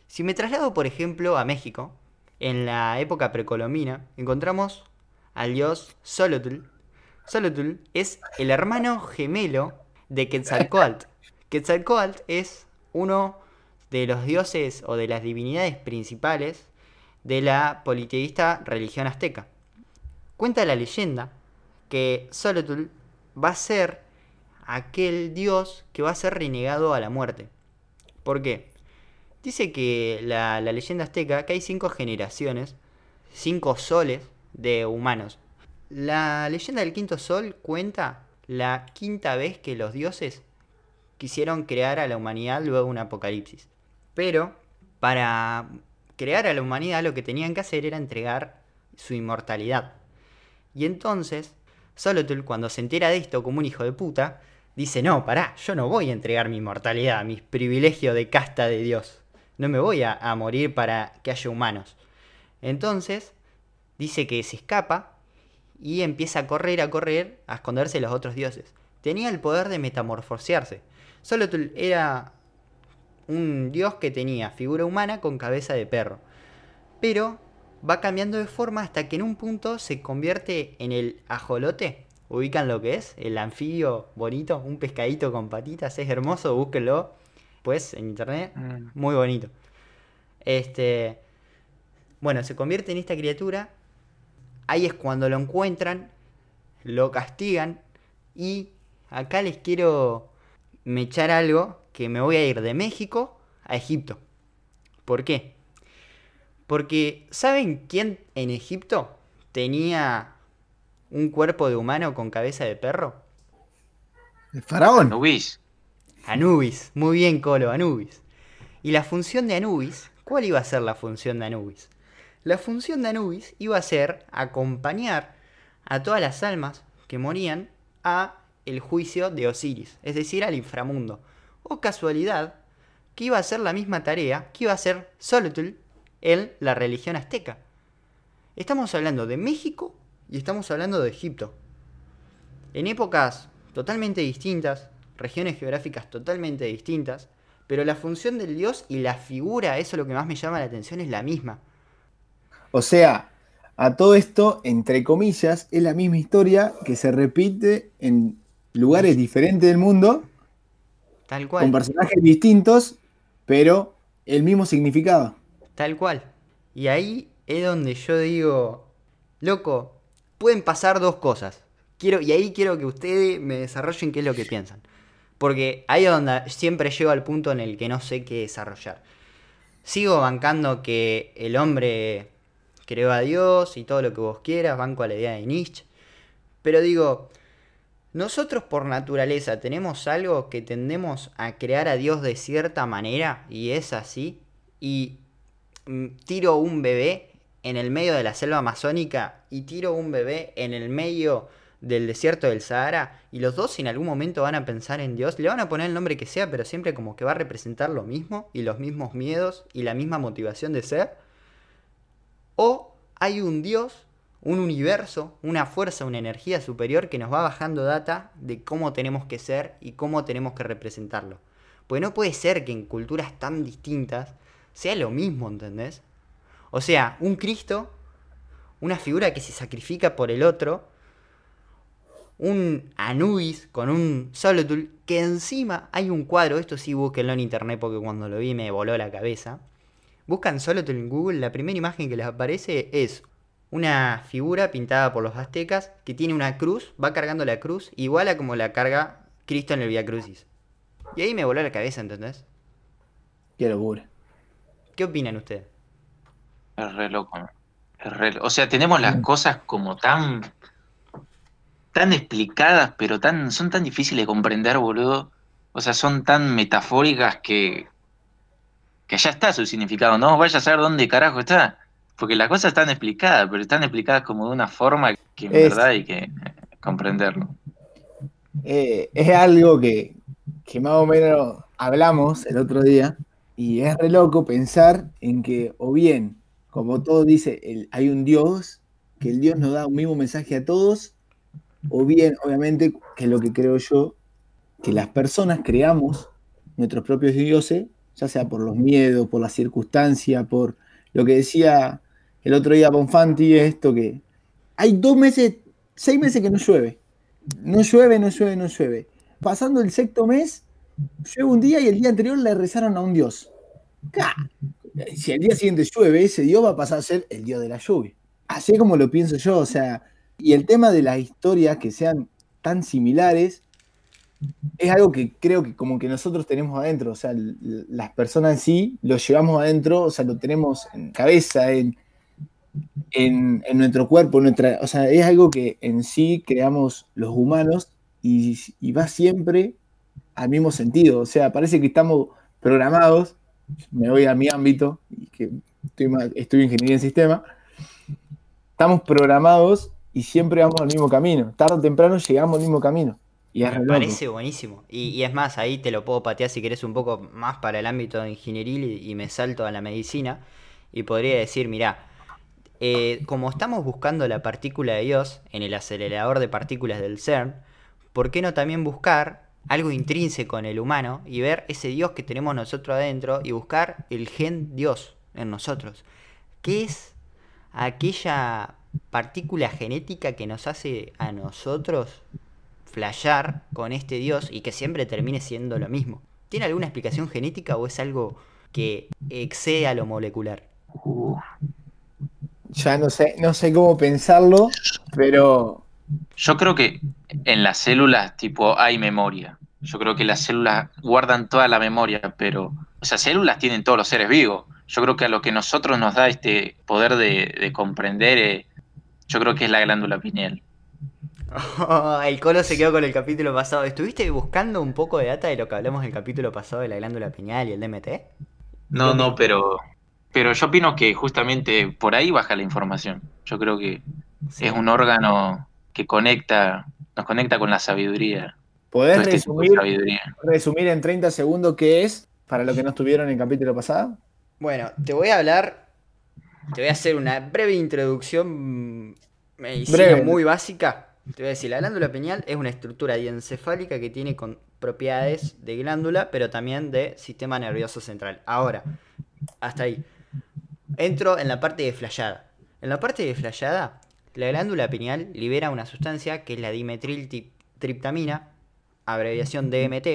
Si me traslado, por ejemplo, a México, en la época precolombina, encontramos al dios Xolotl. Xolotl es el hermano gemelo de Quetzalcoatl. Quetzalcoatl es uno de los dioses o de las divinidades principales de la politeísta religión azteca. Cuenta la leyenda que Xolotl va a ser aquel dios que va a ser renegado a la muerte. ¿Por qué? Dice que la leyenda azteca que hay cinco generaciones, cinco soles de humanos. La leyenda del quinto sol cuenta la quinta vez que los dioses quisieron crear a la humanidad luego de un apocalipsis. Pero para crear a la humanidad lo que tenían que hacer era entregar su inmortalidad. Y entonces, Solotl cuando se entera de esto como un hijo de puta, dice, no, pará, yo no voy a entregar mi inmortalidad, mis privilegios de casta de Dios. No me voy a, morir para que haya humanos. Entonces, dice que se escapa y empieza a correr, a correr, a esconderse de los otros dioses. Tenía el poder de metamorfosearse. Solotl era un dios que tenía figura humana con cabeza de perro. Pero va cambiando de forma hasta que en un punto se convierte en el ajolote. ¿Ubican lo que es? El anfibio bonito, un pescadito con patitas, es hermoso, búsquenlo. Pues en internet, Mm. muy bonito. Este. Bueno, se convierte en esta criatura. Ahí es cuando lo encuentran, lo castigan. Y acá les quiero mechar algo que me voy a ir de México a Egipto. ¿Por qué? Porque ¿saben quién en Egipto tenía un cuerpo de humano con cabeza de perro? El faraón. Anubis. Anubis, muy bien Colo, Anubis. Y la función de Anubis, ¿cuál iba a ser la función de Anubis? La función de Anubis iba a ser acompañar a todas las almas que morían a el juicio de Osiris, es decir, al inframundo. O casualidad, que iba a hacer la misma tarea que iba a hacer Solotl en la religión azteca. Estamos hablando de México y estamos hablando de Egipto. En épocas totalmente distintas, regiones geográficas totalmente distintas, pero la función del dios y la figura, eso es lo que más me llama la atención, es la misma. O sea, a todo esto, entre comillas, es la misma historia que se repite en lugares diferentes del mundo, Tal con cual, personajes distintos, pero el mismo significado. tal cual. Y ahí es donde yo digo, loco, pueden pasar dos cosas. Quiero, y ahí quiero que ustedes me desarrollen qué es lo que piensan. Porque ahí es donde siempre llego al punto en el que no sé qué desarrollar. Sigo bancando que el hombre creó a Dios y todo lo que vos quieras, banco a la idea de Nietzsche. Pero digo, nosotros por naturaleza tenemos algo que tendemos a crear a Dios de cierta manera y es así. Y mm, tiro un bebé en el medio de la selva amazónica y tiro un bebé en el medio del desierto del Sahara y los dos en algún momento van a pensar en Dios, le van a poner el nombre que sea, pero siempre como que va a representar lo mismo y los mismos miedos y la misma motivación de ser. O hay un Dios, un universo, una fuerza, una energía superior que nos va bajando data de cómo tenemos que ser y cómo tenemos que representarlo. Porque no puede ser que en culturas tan distintas sea lo mismo, ¿entendés? O sea, un Cristo, una figura que se sacrifica por el otro, un Anubis con un Solotul, que encima hay un cuadro, esto sí búsquenlo en internet porque cuando lo vi me voló la cabeza. Buscan Solotul en Google, la primera imagen que les aparece es una figura pintada por los aztecas que tiene una cruz, va cargando la cruz, igual a como la carga Cristo en el Via Crucis. Y ahí me voló la cabeza, ¿entendés? Qué locura. ¿Qué opinan ustedes? Es re loco. Es re- O sea, tenemos las cosas como tan. tan explicadas, pero tan. son tan difíciles de comprender, boludo. O sea, son tan metafóricas que. que ya está su significado, ¿no? Vaya a saber dónde carajo está. Porque las cosas están explicadas, pero están explicadas como de una forma que en Es- verdad hay que eh, comprenderlo. Eh, es algo que, que más o menos hablamos el otro día y es re loco pensar en que o bien, como todo dice, el- hay un Dios, que el Dios nos da un mismo mensaje a todos, o bien, obviamente, que es lo que creo yo, que las personas creamos nuestros propios dioses, ya sea por los miedos, por la circunstancia, por lo que decía el otro día Bonfanti, esto que hay dos meses, seis meses que no llueve. No llueve, no llueve, no llueve. Pasando el sexto mes, llueve un día y el día anterior le rezaron a un dios. Si al día siguiente llueve, ese dios va a pasar a ser el dios de la lluvia. Así como lo pienso yo, o sea, y el tema de las historias que sean tan similares es algo que creo que como que nosotros tenemos adentro, o sea, las personas en sí lo llevamos adentro, o sea, lo tenemos en cabeza, en, en, en nuestro cuerpo, en nuestra, o sea, es algo que en sí creamos los humanos y, y va siempre al mismo sentido. O sea, parece que estamos programados, me voy a mi ámbito, que estoy, estudio ingeniería en sistema, estamos programados y siempre vamos al mismo camino. Tarde o temprano llegamos al mismo camino. Y Me parece buenísimo. Y, y es más, ahí te lo puedo patear si querés un poco más para el ámbito ingenieril y, y me salto a la medicina. Y podría decir, mirá, eh, como estamos buscando la partícula de Dios en el acelerador de partículas del CERN, ¿por qué no también buscar algo intrínseco en el humano y ver ese Dios que tenemos nosotros adentro y buscar el gen Dios en nosotros? ¿Qué es aquella partícula genética que nos hace a nosotros flashear con este Dios y que siempre termine siendo lo mismo? ¿Tiene alguna explicación genética o es algo que excede a lo molecular? Ya no sé, no sé cómo pensarlo, pero Yo creo que en las células, tipo, hay memoria. Yo creo que las células guardan toda la memoria, pero, o sea, células tienen todos los seres vivos. Yo creo que a lo que nosotros nos da este poder de, de comprender, eh, yo creo que es la glándula pineal. Oh, el Colo se quedó con el capítulo pasado. ¿Estuviste buscando un poco de data de lo que hablamos en el capítulo pasado de la glándula pineal y el DMT? No, no, pero, pero yo opino que justamente por ahí baja la información. Yo creo que Sí. es un órgano que conecta, nos conecta con la sabiduría. ¿podés este resumir, sabiduría. resumir en 30 segundos qué es para los que no estuvieron en el capítulo pasado? Bueno, te voy a hablar, te voy a hacer una breve introducción mm, medicina Breve. muy básica Te voy a decir, la glándula pineal es una estructura diencefálica que tiene con propiedades de glándula, pero también de sistema nervioso central. Ahora, hasta ahí. Entro en la parte de flayada. En la parte de flayada, la glándula pineal libera una sustancia que es la dimetriltriptamina, abreviación DMT.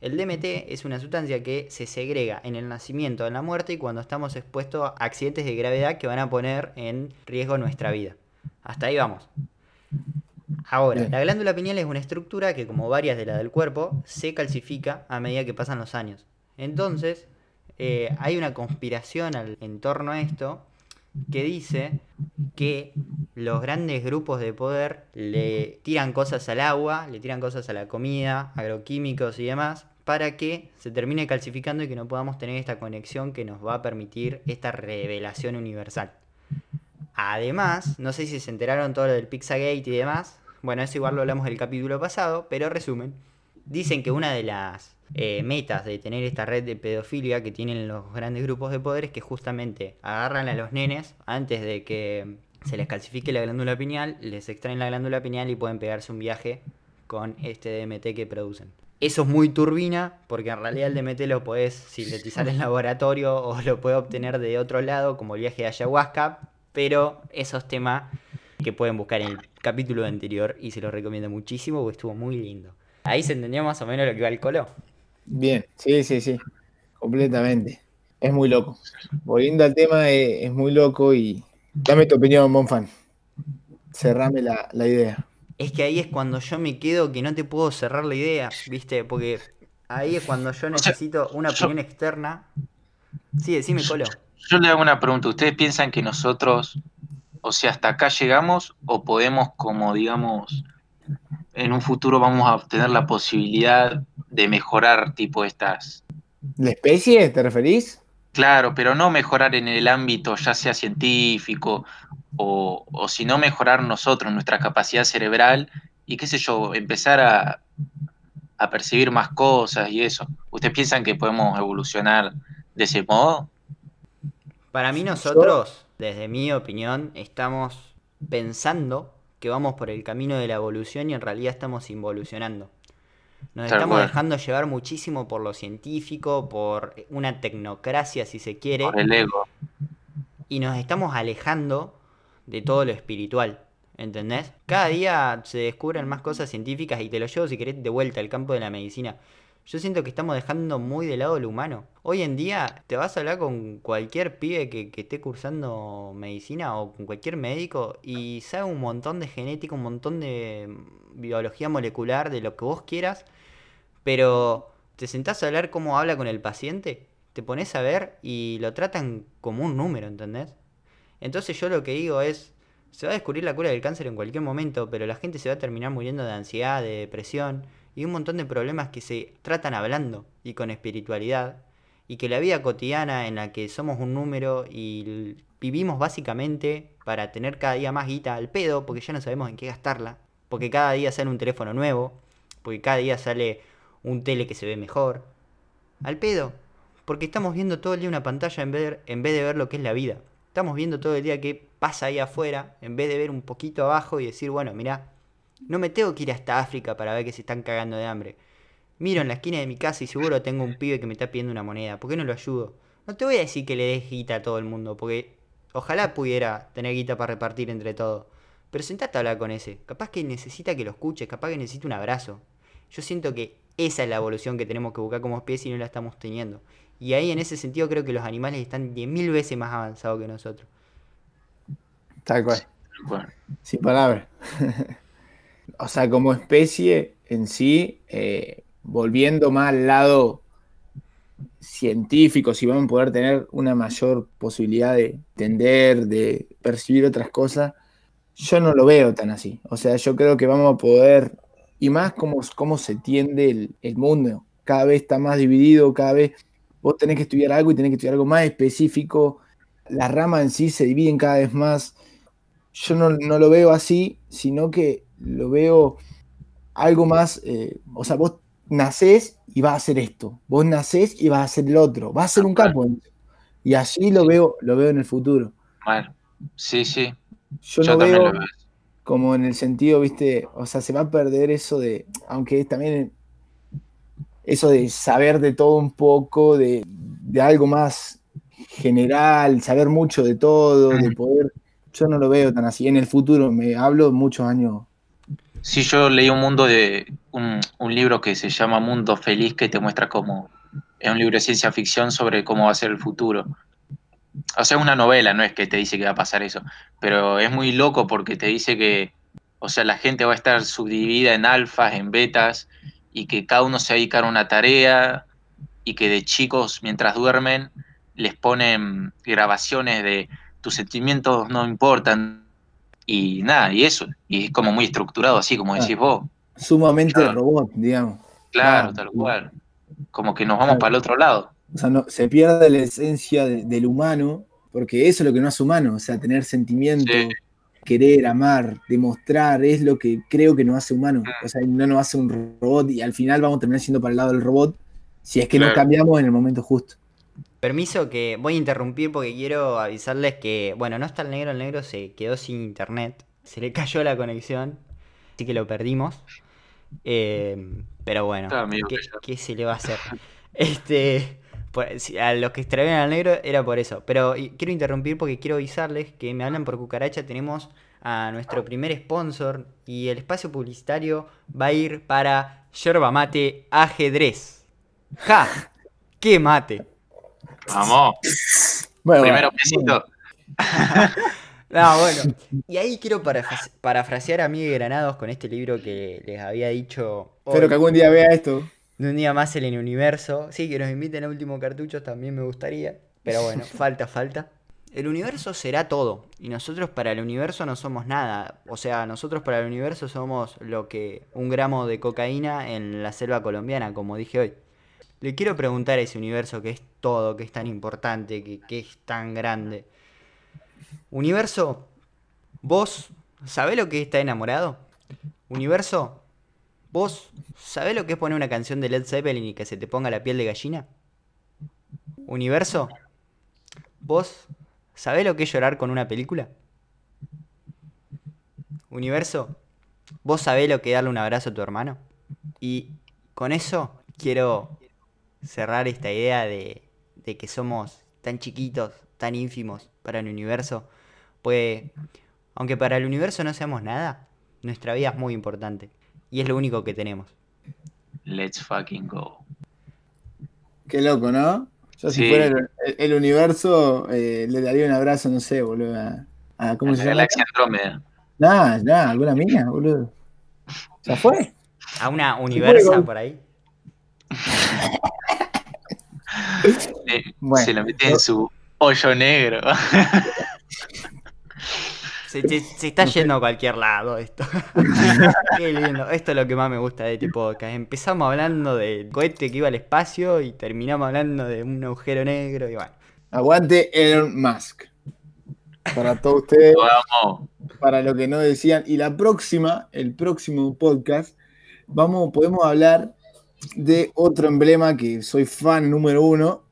El DMT es una sustancia que se segrega en el nacimiento, en la muerte y cuando estamos expuestos a accidentes de gravedad que van a poner en riesgo nuestra vida. Hasta ahí vamos. Ahora, Bien. la glándula pineal es una estructura que, como varias de las del cuerpo, se calcifica a medida que pasan los años. Entonces, eh, hay una conspiración al- en torno a esto que dice que los grandes grupos de poder le tiran cosas al agua, le tiran cosas a la comida, agroquímicos y demás, para que se termine calcificando y que no podamos tener esta conexión que nos va a permitir esta revelación universal. Además, no sé si se enteraron todo lo del Pizzagate y demás. Bueno, eso igual lo hablamos del capítulo pasado, pero resumen. Dicen que una de las eh, metas de tener esta red de pedofilia que tienen los grandes grupos de poder es que justamente agarran a los nenes antes de que se les calcifique la glándula pineal, les extraen la glándula pineal y pueden pegarse un viaje con este DMT que producen. Eso es muy turbina, porque en realidad el DMT lo podés sintetizar en laboratorio o lo puedes obtener de otro lado, como el viaje de ayahuasca, pero esos temas que pueden buscar en el capítulo anterior y se los recomiendo muchísimo porque estuvo muy lindo. Ahí se entendió más o menos lo que va el colo. Bien, sí, sí, sí, completamente. Es muy loco. Volviendo al tema, eh, es, muy loco y dame tu opinión, Monfan. Cerrame la, la idea. Es que ahí es cuando yo me quedo que no te puedo cerrar la idea, ¿viste? Porque ahí es cuando yo necesito una yo- opinión externa. Sí, decime, Colo. Yo le hago una pregunta. ¿Ustedes piensan que nosotros, o sea, hasta acá llegamos o podemos, como digamos, en un futuro vamos a obtener la posibilidad de mejorar tipo estas... ¿La especie, te referís? Claro, pero no mejorar en el ámbito ya sea científico o, o si no mejorar nosotros, nuestra capacidad cerebral y qué sé yo, empezar a, a percibir más cosas y eso. ¿Ustedes piensan que podemos evolucionar de ese modo? Para mí nosotros, desde mi opinión, estamos pensando que vamos por el camino de la evolución y en realidad estamos involucionando. Nos Tal estamos cual. dejando llevar muchísimo por lo científico, por una tecnocracia si se quiere, Por el ego. y nos estamos alejando de todo lo espiritual. ¿Entendés? Cada día se descubren más cosas científicas y te lo llevo si querés de vuelta al campo de la medicina. Yo siento que estamos dejando muy de lado lo humano. Hoy en día te vas a hablar con cualquier pibe que, esté cursando medicina o con cualquier médico y sabe un montón de genética, un montón de biología molecular, de lo que vos quieras, pero te sentás a hablar cómo habla con el paciente, te pones a ver y lo tratan como un número, ¿entendés? Entonces yo lo que digo es, se va a descubrir la cura del cáncer en cualquier momento, pero la gente se va a terminar muriendo de ansiedad, de depresión y un montón de problemas que se tratan hablando y con espiritualidad. Y que la vida cotidiana en la que somos un número y vivimos básicamente para tener cada día más guita al pedo, porque ya no sabemos en qué gastarla, porque cada día sale un teléfono nuevo, porque cada día sale un tele que se ve mejor. Al pedo, porque estamos viendo todo el día una pantalla en vez, de, en vez de ver lo que es la vida. Estamos viendo todo el día qué pasa ahí afuera, en vez de ver un poquito abajo y decir, bueno, mirá, no me tengo que ir hasta África para ver que se están cagando de hambre. Miro en la esquina de mi casa y seguro tengo un pibe que me está pidiendo una moneda. ¿Por qué no lo ayudo? No te voy a decir que le des guita a todo el mundo, porque ojalá pudiera tener guita para repartir entre todos. Pero sentate a hablar con ese. Capaz que necesita que lo escuches, capaz que necesita un abrazo. Yo siento que esa es la evolución que tenemos que buscar como especie y no la estamos teniendo. Y ahí en ese sentido creo que los animales están 10.000 veces más avanzados que nosotros. Tal cual. Bueno, Sin palabras. o sea, como especie en sí, eh, volviendo más al lado científico, si vamos a poder tener una mayor posibilidad de entender, de percibir otras cosas, yo no lo veo tan así. O sea, yo creo que vamos a poder, y más cómo, cómo se tiende el, el mundo, cada vez está más dividido, cada vez vos tenés que estudiar algo y tenés que estudiar algo más específico, las ramas en sí se dividen cada vez más. Yo no, no lo veo así, sino que lo veo algo más, eh, o sea, vos nacés y vas a hacer esto, vos nacés y vas a hacer el otro, vas a ser un capo. Y así lo veo, lo veo en el futuro. bueno. Sí, sí. Yo, Yo no también veo lo veo. como en el sentido, viste, o sea, se va a perder eso de, aunque también eso de saber de todo un poco, de, de algo más general, saber mucho de todo, de poder, yo no lo veo tan así. En el futuro, me hablo muchos años. Sí, yo leí un mundo de un, libro que se llama Mundo Feliz que te muestra cómo es un libro de ciencia ficción sobre cómo va a ser el futuro. O sea, es una novela, no es que te dice que va a pasar eso, pero es muy loco porque te dice que, o sea, la gente va a estar subdividida en alfas, en betas, y que cada uno se va a dedicar a una tarea, y que de chicos, mientras duermen, les ponen grabaciones de tus sentimientos no importan, y nada, y eso, y es como muy estructurado, así como decís vos. Sumamente Claro. robot, digamos. Claro, Claro. tal cual. Como que nos vamos Claro. para el otro lado. O sea, no, se pierde la esencia de- del humano, porque eso es lo que no hace humano, o sea, tener sentimientos, Sí. querer, amar, demostrar, es lo que creo que nos hace humano. Mm. O sea, no nos hace un robot y al final vamos a terminar siendo para el lado del robot si es que no cambiamos en el momento justo. Permiso que voy a interrumpir porque quiero avisarles que, bueno, no está el negro, el negro se quedó sin internet, se le cayó la conexión, así que lo perdimos. Eh, pero bueno, ¿qué, se le va a hacer? Este, por- si- a los que extravían al negro era por eso. Pero quiero interrumpir porque quiero avisarles que me hablan por cucaracha, tenemos a nuestro primer sponsor y el espacio publicitario va a ir para Yerba Mate Ajedrez. ¡Ja! ¡Qué mate! Vamos, Bueno, primero bueno, besito. No, bueno. Y ahí quiero parafras- parafrasear a Miguel Granados con este libro que les había dicho hoy, Espero que algún día vea esto. de un día más en el universo. Sí, que nos inviten a Último Cartucho también me gustaría. Pero bueno, falta, falta. El universo será todo. Y nosotros para el universo no somos nada. O sea, nosotros para el universo somos lo que un gramo de cocaína en la selva colombiana, como dije hoy. Le quiero preguntar a ese universo que es todo, que es tan importante, que, que es tan grande. Universo, ¿vos sabés lo que es estar enamorado? Universo, ¿vos sabés lo que es poner una canción de Led Zeppelin y que se te ponga la piel de gallina? Universo, ¿vos sabés lo que es llorar con una película? Universo, ¿vos sabés lo que darle un abrazo a tu hermano? Y con eso quiero cerrar esta idea de, de que somos tan chiquitos, tan ínfimos para el universo. Pues, aunque para el universo no seamos nada, nuestra vida es muy importante. Y es lo único que tenemos. Let's fucking go. Qué loco, ¿no? Yo si fuera el, el- el universo, eh, le daría un abrazo, no sé, boludo. A, a- ¿Cómo A se la llama? galaxia Andrómeda. Nada, nada, alguna mina, boludo. Ya fue. A una universa por ahí. Bueno, se lo mete yo- en su hoyo negro. Se, se- se está yendo a cualquier lado esto. Qué lindo. Esto es lo que más me gusta de este podcast. Empezamos hablando del cohete que iba al espacio y terminamos hablando de un agujero negro y bueno. Aguante Elon Musk. Para todos ustedes, Vamos. para lo que no decían. Y la próxima, el próximo podcast, vamos, podemos hablar de otro emblema que soy fan número uno.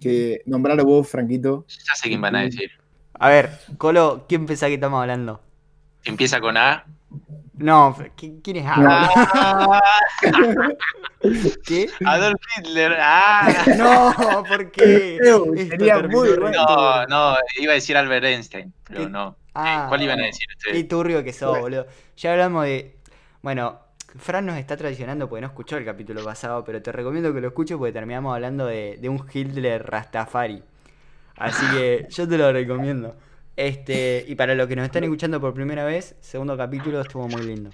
Que nombralo vos, Franquito. Ya sé quién van a decir. A ver, Colo, ¿quién pensás que estamos hablando? Empieza con A. No, ¿qui- ¿quién es? Ah, ¿Qué? Adolf Hitler. Ah. No, ¿por qué? Sería muy bueno. No, no, iba a decir Albert Einstein, pero ¿Qué? no. Ah, ¿Cuál iban a decir Qué ustedes? turbio que sos, Bueno. boludo. Ya hablamos de. Bueno, Fran nos está traicionando porque no escuchó el capítulo pasado, pero te recomiendo que lo escuches porque terminamos hablando de, un Hitler Rastafari. Así que yo te lo recomiendo. Este, y para los que nos están escuchando por primera vez, segundo capítulo estuvo muy lindo.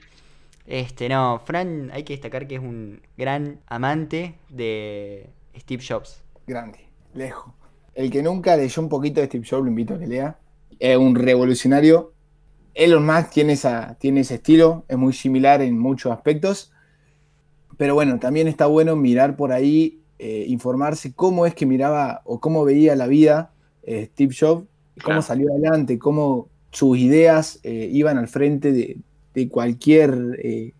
Este, no, Fran hay que destacar que es un gran amante de Steve Jobs. Grande, lejos. El que nunca leyó un poquito de Steve Jobs, lo invito a que lea. Es un revolucionario. Elon Musk tiene, esa, tiene ese estilo, es muy similar en muchos aspectos. Pero bueno, también está bueno mirar por ahí, eh, informarse cómo es que miraba o cómo veía la vida eh, Steve Jobs, cómo Claro. salió adelante, cómo sus ideas eh, iban al frente de, de cualquier,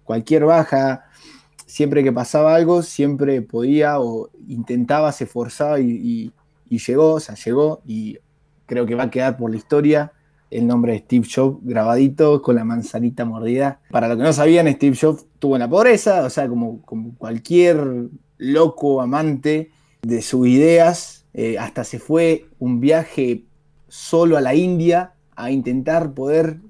cualquier baja. Siempre que pasaba algo, siempre podía o intentaba, se esforzaba y, y- y llegó, o sea, llegó y creo que va a quedar por la historia el nombre de Steve Jobs grabadito con la manzanita mordida. Para los que no sabían, Steve Jobs tuvo la pobreza, o sea, como, cualquier loco amante de sus ideas, eh, hasta se fue un viaje solo a la India a intentar poder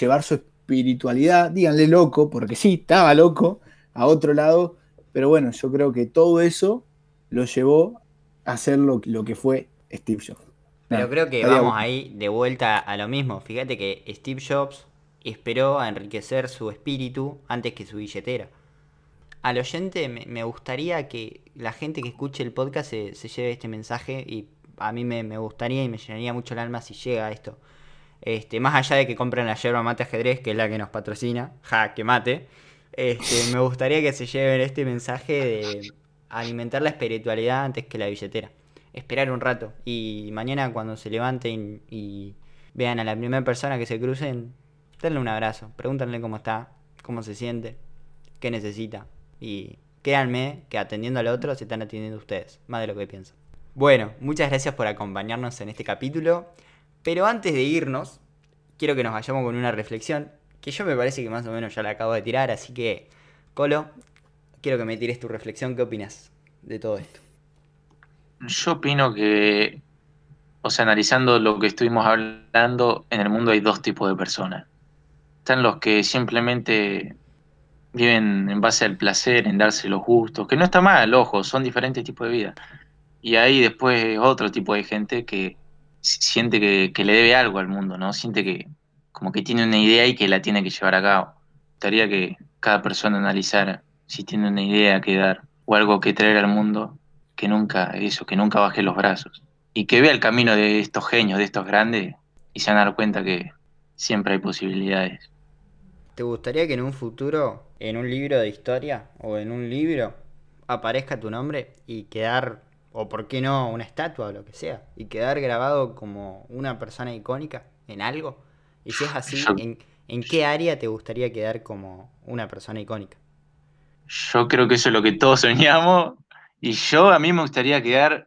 llevar su espiritualidad, díganle loco, porque sí, estaba loco, a otro lado, pero bueno, yo creo que todo eso lo llevó a hacer lo, lo que fue Steve Jobs. Pero creo que vamos ahí de vuelta a lo mismo. Fíjate que Steve Jobs esperó a enriquecer su espíritu antes que su billetera. Al oyente me, gustaría que la gente que escuche el podcast se, lleve este mensaje y a mí me, gustaría y me llenaría mucho el alma si llega a esto. Este, más allá de que compren la yerba mate ajedrez, que es la que nos patrocina, ja, que mate, este, me gustaría que se lleven este mensaje de alimentar la espiritualidad antes que la billetera esperar un rato. Y mañana cuando se levanten y vean a la primera persona que se crucen, denle un abrazo, pregúntenle cómo está, cómo se siente, qué necesita. Y créanme que atendiendo al otro se están atendiendo ustedes, más de lo que piensan. Bueno, muchas gracias por acompañarnos en este capítulo. Pero antes de irnos, quiero que nos vayamos con una reflexión que yo me parece que más o menos ya la acabo de tirar, así que, Colo, quiero que me tires tu reflexión, ¿qué opinas de todo esto? Yo opino que, o sea, analizando lo que estuvimos hablando, en el mundo hay dos tipos de personas. Están los que simplemente viven en base al placer, en darse los gustos, que no está mal, ojo, son diferentes tipos de vida. Y hay después otro tipo de gente que siente que, que, le debe algo al mundo, ¿no? Siente que como que tiene una idea y que la tiene que llevar a cabo. Gustaría que cada persona analizara si tiene una idea que dar o algo que traer al mundo que nunca, eso, que nunca baje los brazos. Y que vea el camino de estos genios, de estos grandes, y se van a dar cuenta que siempre hay posibilidades. ¿Te gustaría que en un futuro, en un libro de historia o en un libro, aparezca tu nombre y quedar, o por qué no, una estatua o lo que sea, y quedar grabado como una persona icónica en algo? Y si es así, ¿en, ¿en qué área te gustaría quedar como una persona icónica? Yo creo que eso es lo que todos soñamos y yo a mí me gustaría quedar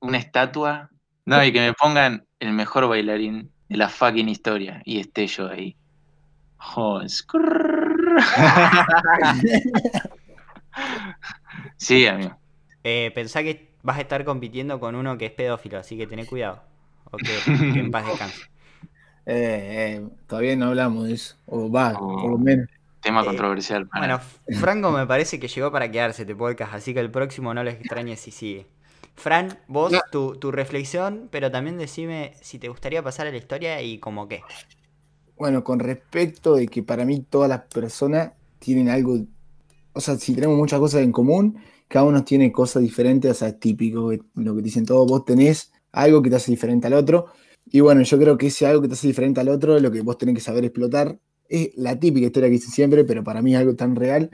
una estatua, no, y que me pongan el mejor bailarín de la fucking historia y esté yo ahí. Oh, sí, amigo. Eh, pensá que vas a estar compitiendo con uno que es pedófilo, así que tené cuidado. O que, en paz descanse. Eh, eh, todavía no hablamos de eso. O va, oh. por lo menos. Tema eh, controversial. Bueno, Franco me parece que llegó para quedarse este podcast, así que el próximo no les extrañe si sigue. Fran, vos, tu, tu, reflexión, pero también decime si te gustaría pasar a la historia y cómo qué. Bueno, con respecto de que para mí todas las personas tienen algo, o sea, si tenemos muchas cosas en común, cada uno tiene cosas diferentes, o sea, es típico, lo que dicen todos, vos tenés algo que te hace diferente al otro. Y bueno, yo creo que ese algo que te hace diferente al otro es lo que vos tenés que saber explotar es la típica historia que hice siempre, pero para mí es algo tan real.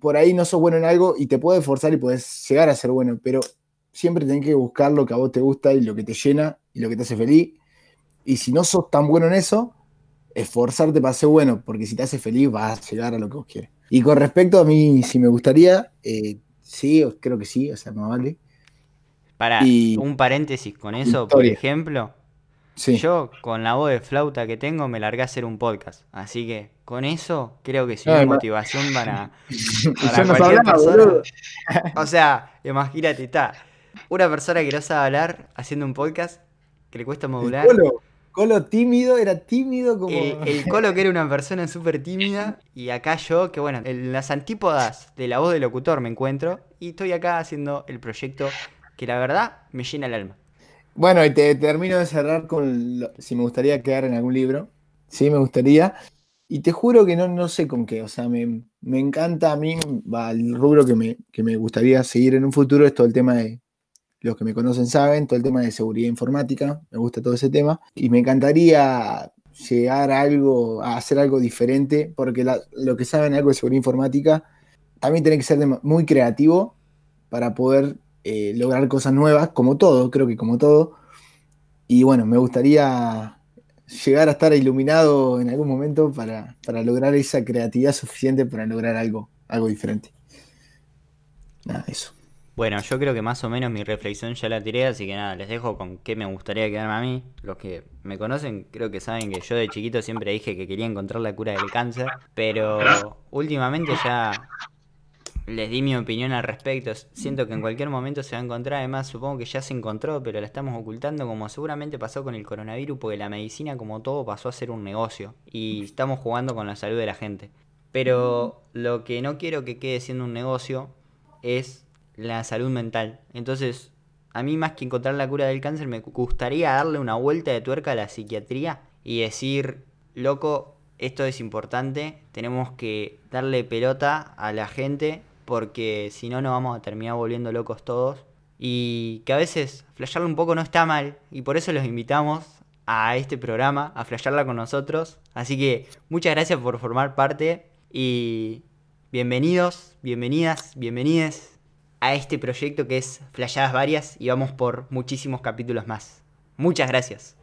Por ahí no sos bueno en algo y te puede forzar y puedes llegar a ser bueno, pero siempre tenés que buscar lo que a vos te gusta y lo que te llena y lo que te hace feliz. Y si no sos tan bueno en eso, esforzarte para ser bueno, porque si te hace feliz vas a llegar a lo que vos quieres. Y con respecto a mí, si me gustaría, eh, sí, creo que sí, o sea, más vale. Para un paréntesis con eso, por ejemplo, yo, con la voz de flauta que tengo, me largué a hacer un podcast. Así que con eso creo que sí es motivación para, cualquier persona. O sea, imagínate, está una persona que no sabe hablar haciendo un podcast que le cuesta modular. Colo, Colo tímido, era tímido como. El, Colo que era una persona súper tímida. Y acá yo, que bueno, en las antípodas de la voz del locutor me encuentro. Y estoy acá haciendo el proyecto que la verdad me llena el alma. Bueno, y te termino de cerrar con si me gustaría quedar en algún libro. Sí, me gustaría. Y te juro que no, no sé con qué. O sea, me, encanta a mí, va, el rubro que me, que me gustaría seguir en un futuro es todo el tema de, los que me conocen saben, todo el tema de seguridad informática. Me gusta todo ese tema. Y me encantaría llegar a algo, a hacer algo diferente, porque lo que saben algo de seguridad informática también tiene que ser muy creativo para poder eh, lograr cosas nuevas, como todo, creo que como todo. Y bueno, me gustaría llegar a estar iluminado en algún momento para, lograr esa creatividad suficiente para lograr algo, algo diferente. Nada, eso. Bueno, yo creo que más o menos mi reflexión ya la tiré, así que nada, les dejo con qué me gustaría quedarme a mí. Los que me conocen creo que saben que yo de chiquito siempre dije que quería encontrar la cura del cáncer, pero últimamente ya les di mi opinión al respecto. Siento que en cualquier momento se va a encontrar, además supongo que ya se encontró, pero la estamos ocultando como seguramente pasó con el coronavirus, porque la medicina como todo pasó a ser un negocio y estamos jugando con la salud de la gente. Pero lo que no quiero que quede siendo un negocio es la salud mental. Entonces, a mí más que encontrar la cura del cáncer, me gustaría darle una vuelta de tuerca a la psiquiatría y decir, loco, esto es importante, tenemos que darle pelota a la gente porque si no nos vamos a terminar volviendo locos todos. Y que a veces flashearla un poco no está mal y por eso los invitamos a este programa, a flashearla con nosotros. Así que muchas gracias por formar parte y bienvenidos, bienvenidas, bienvenides a este proyecto que es Flayadas Varias y vamos por muchísimos capítulos más. Muchas gracias.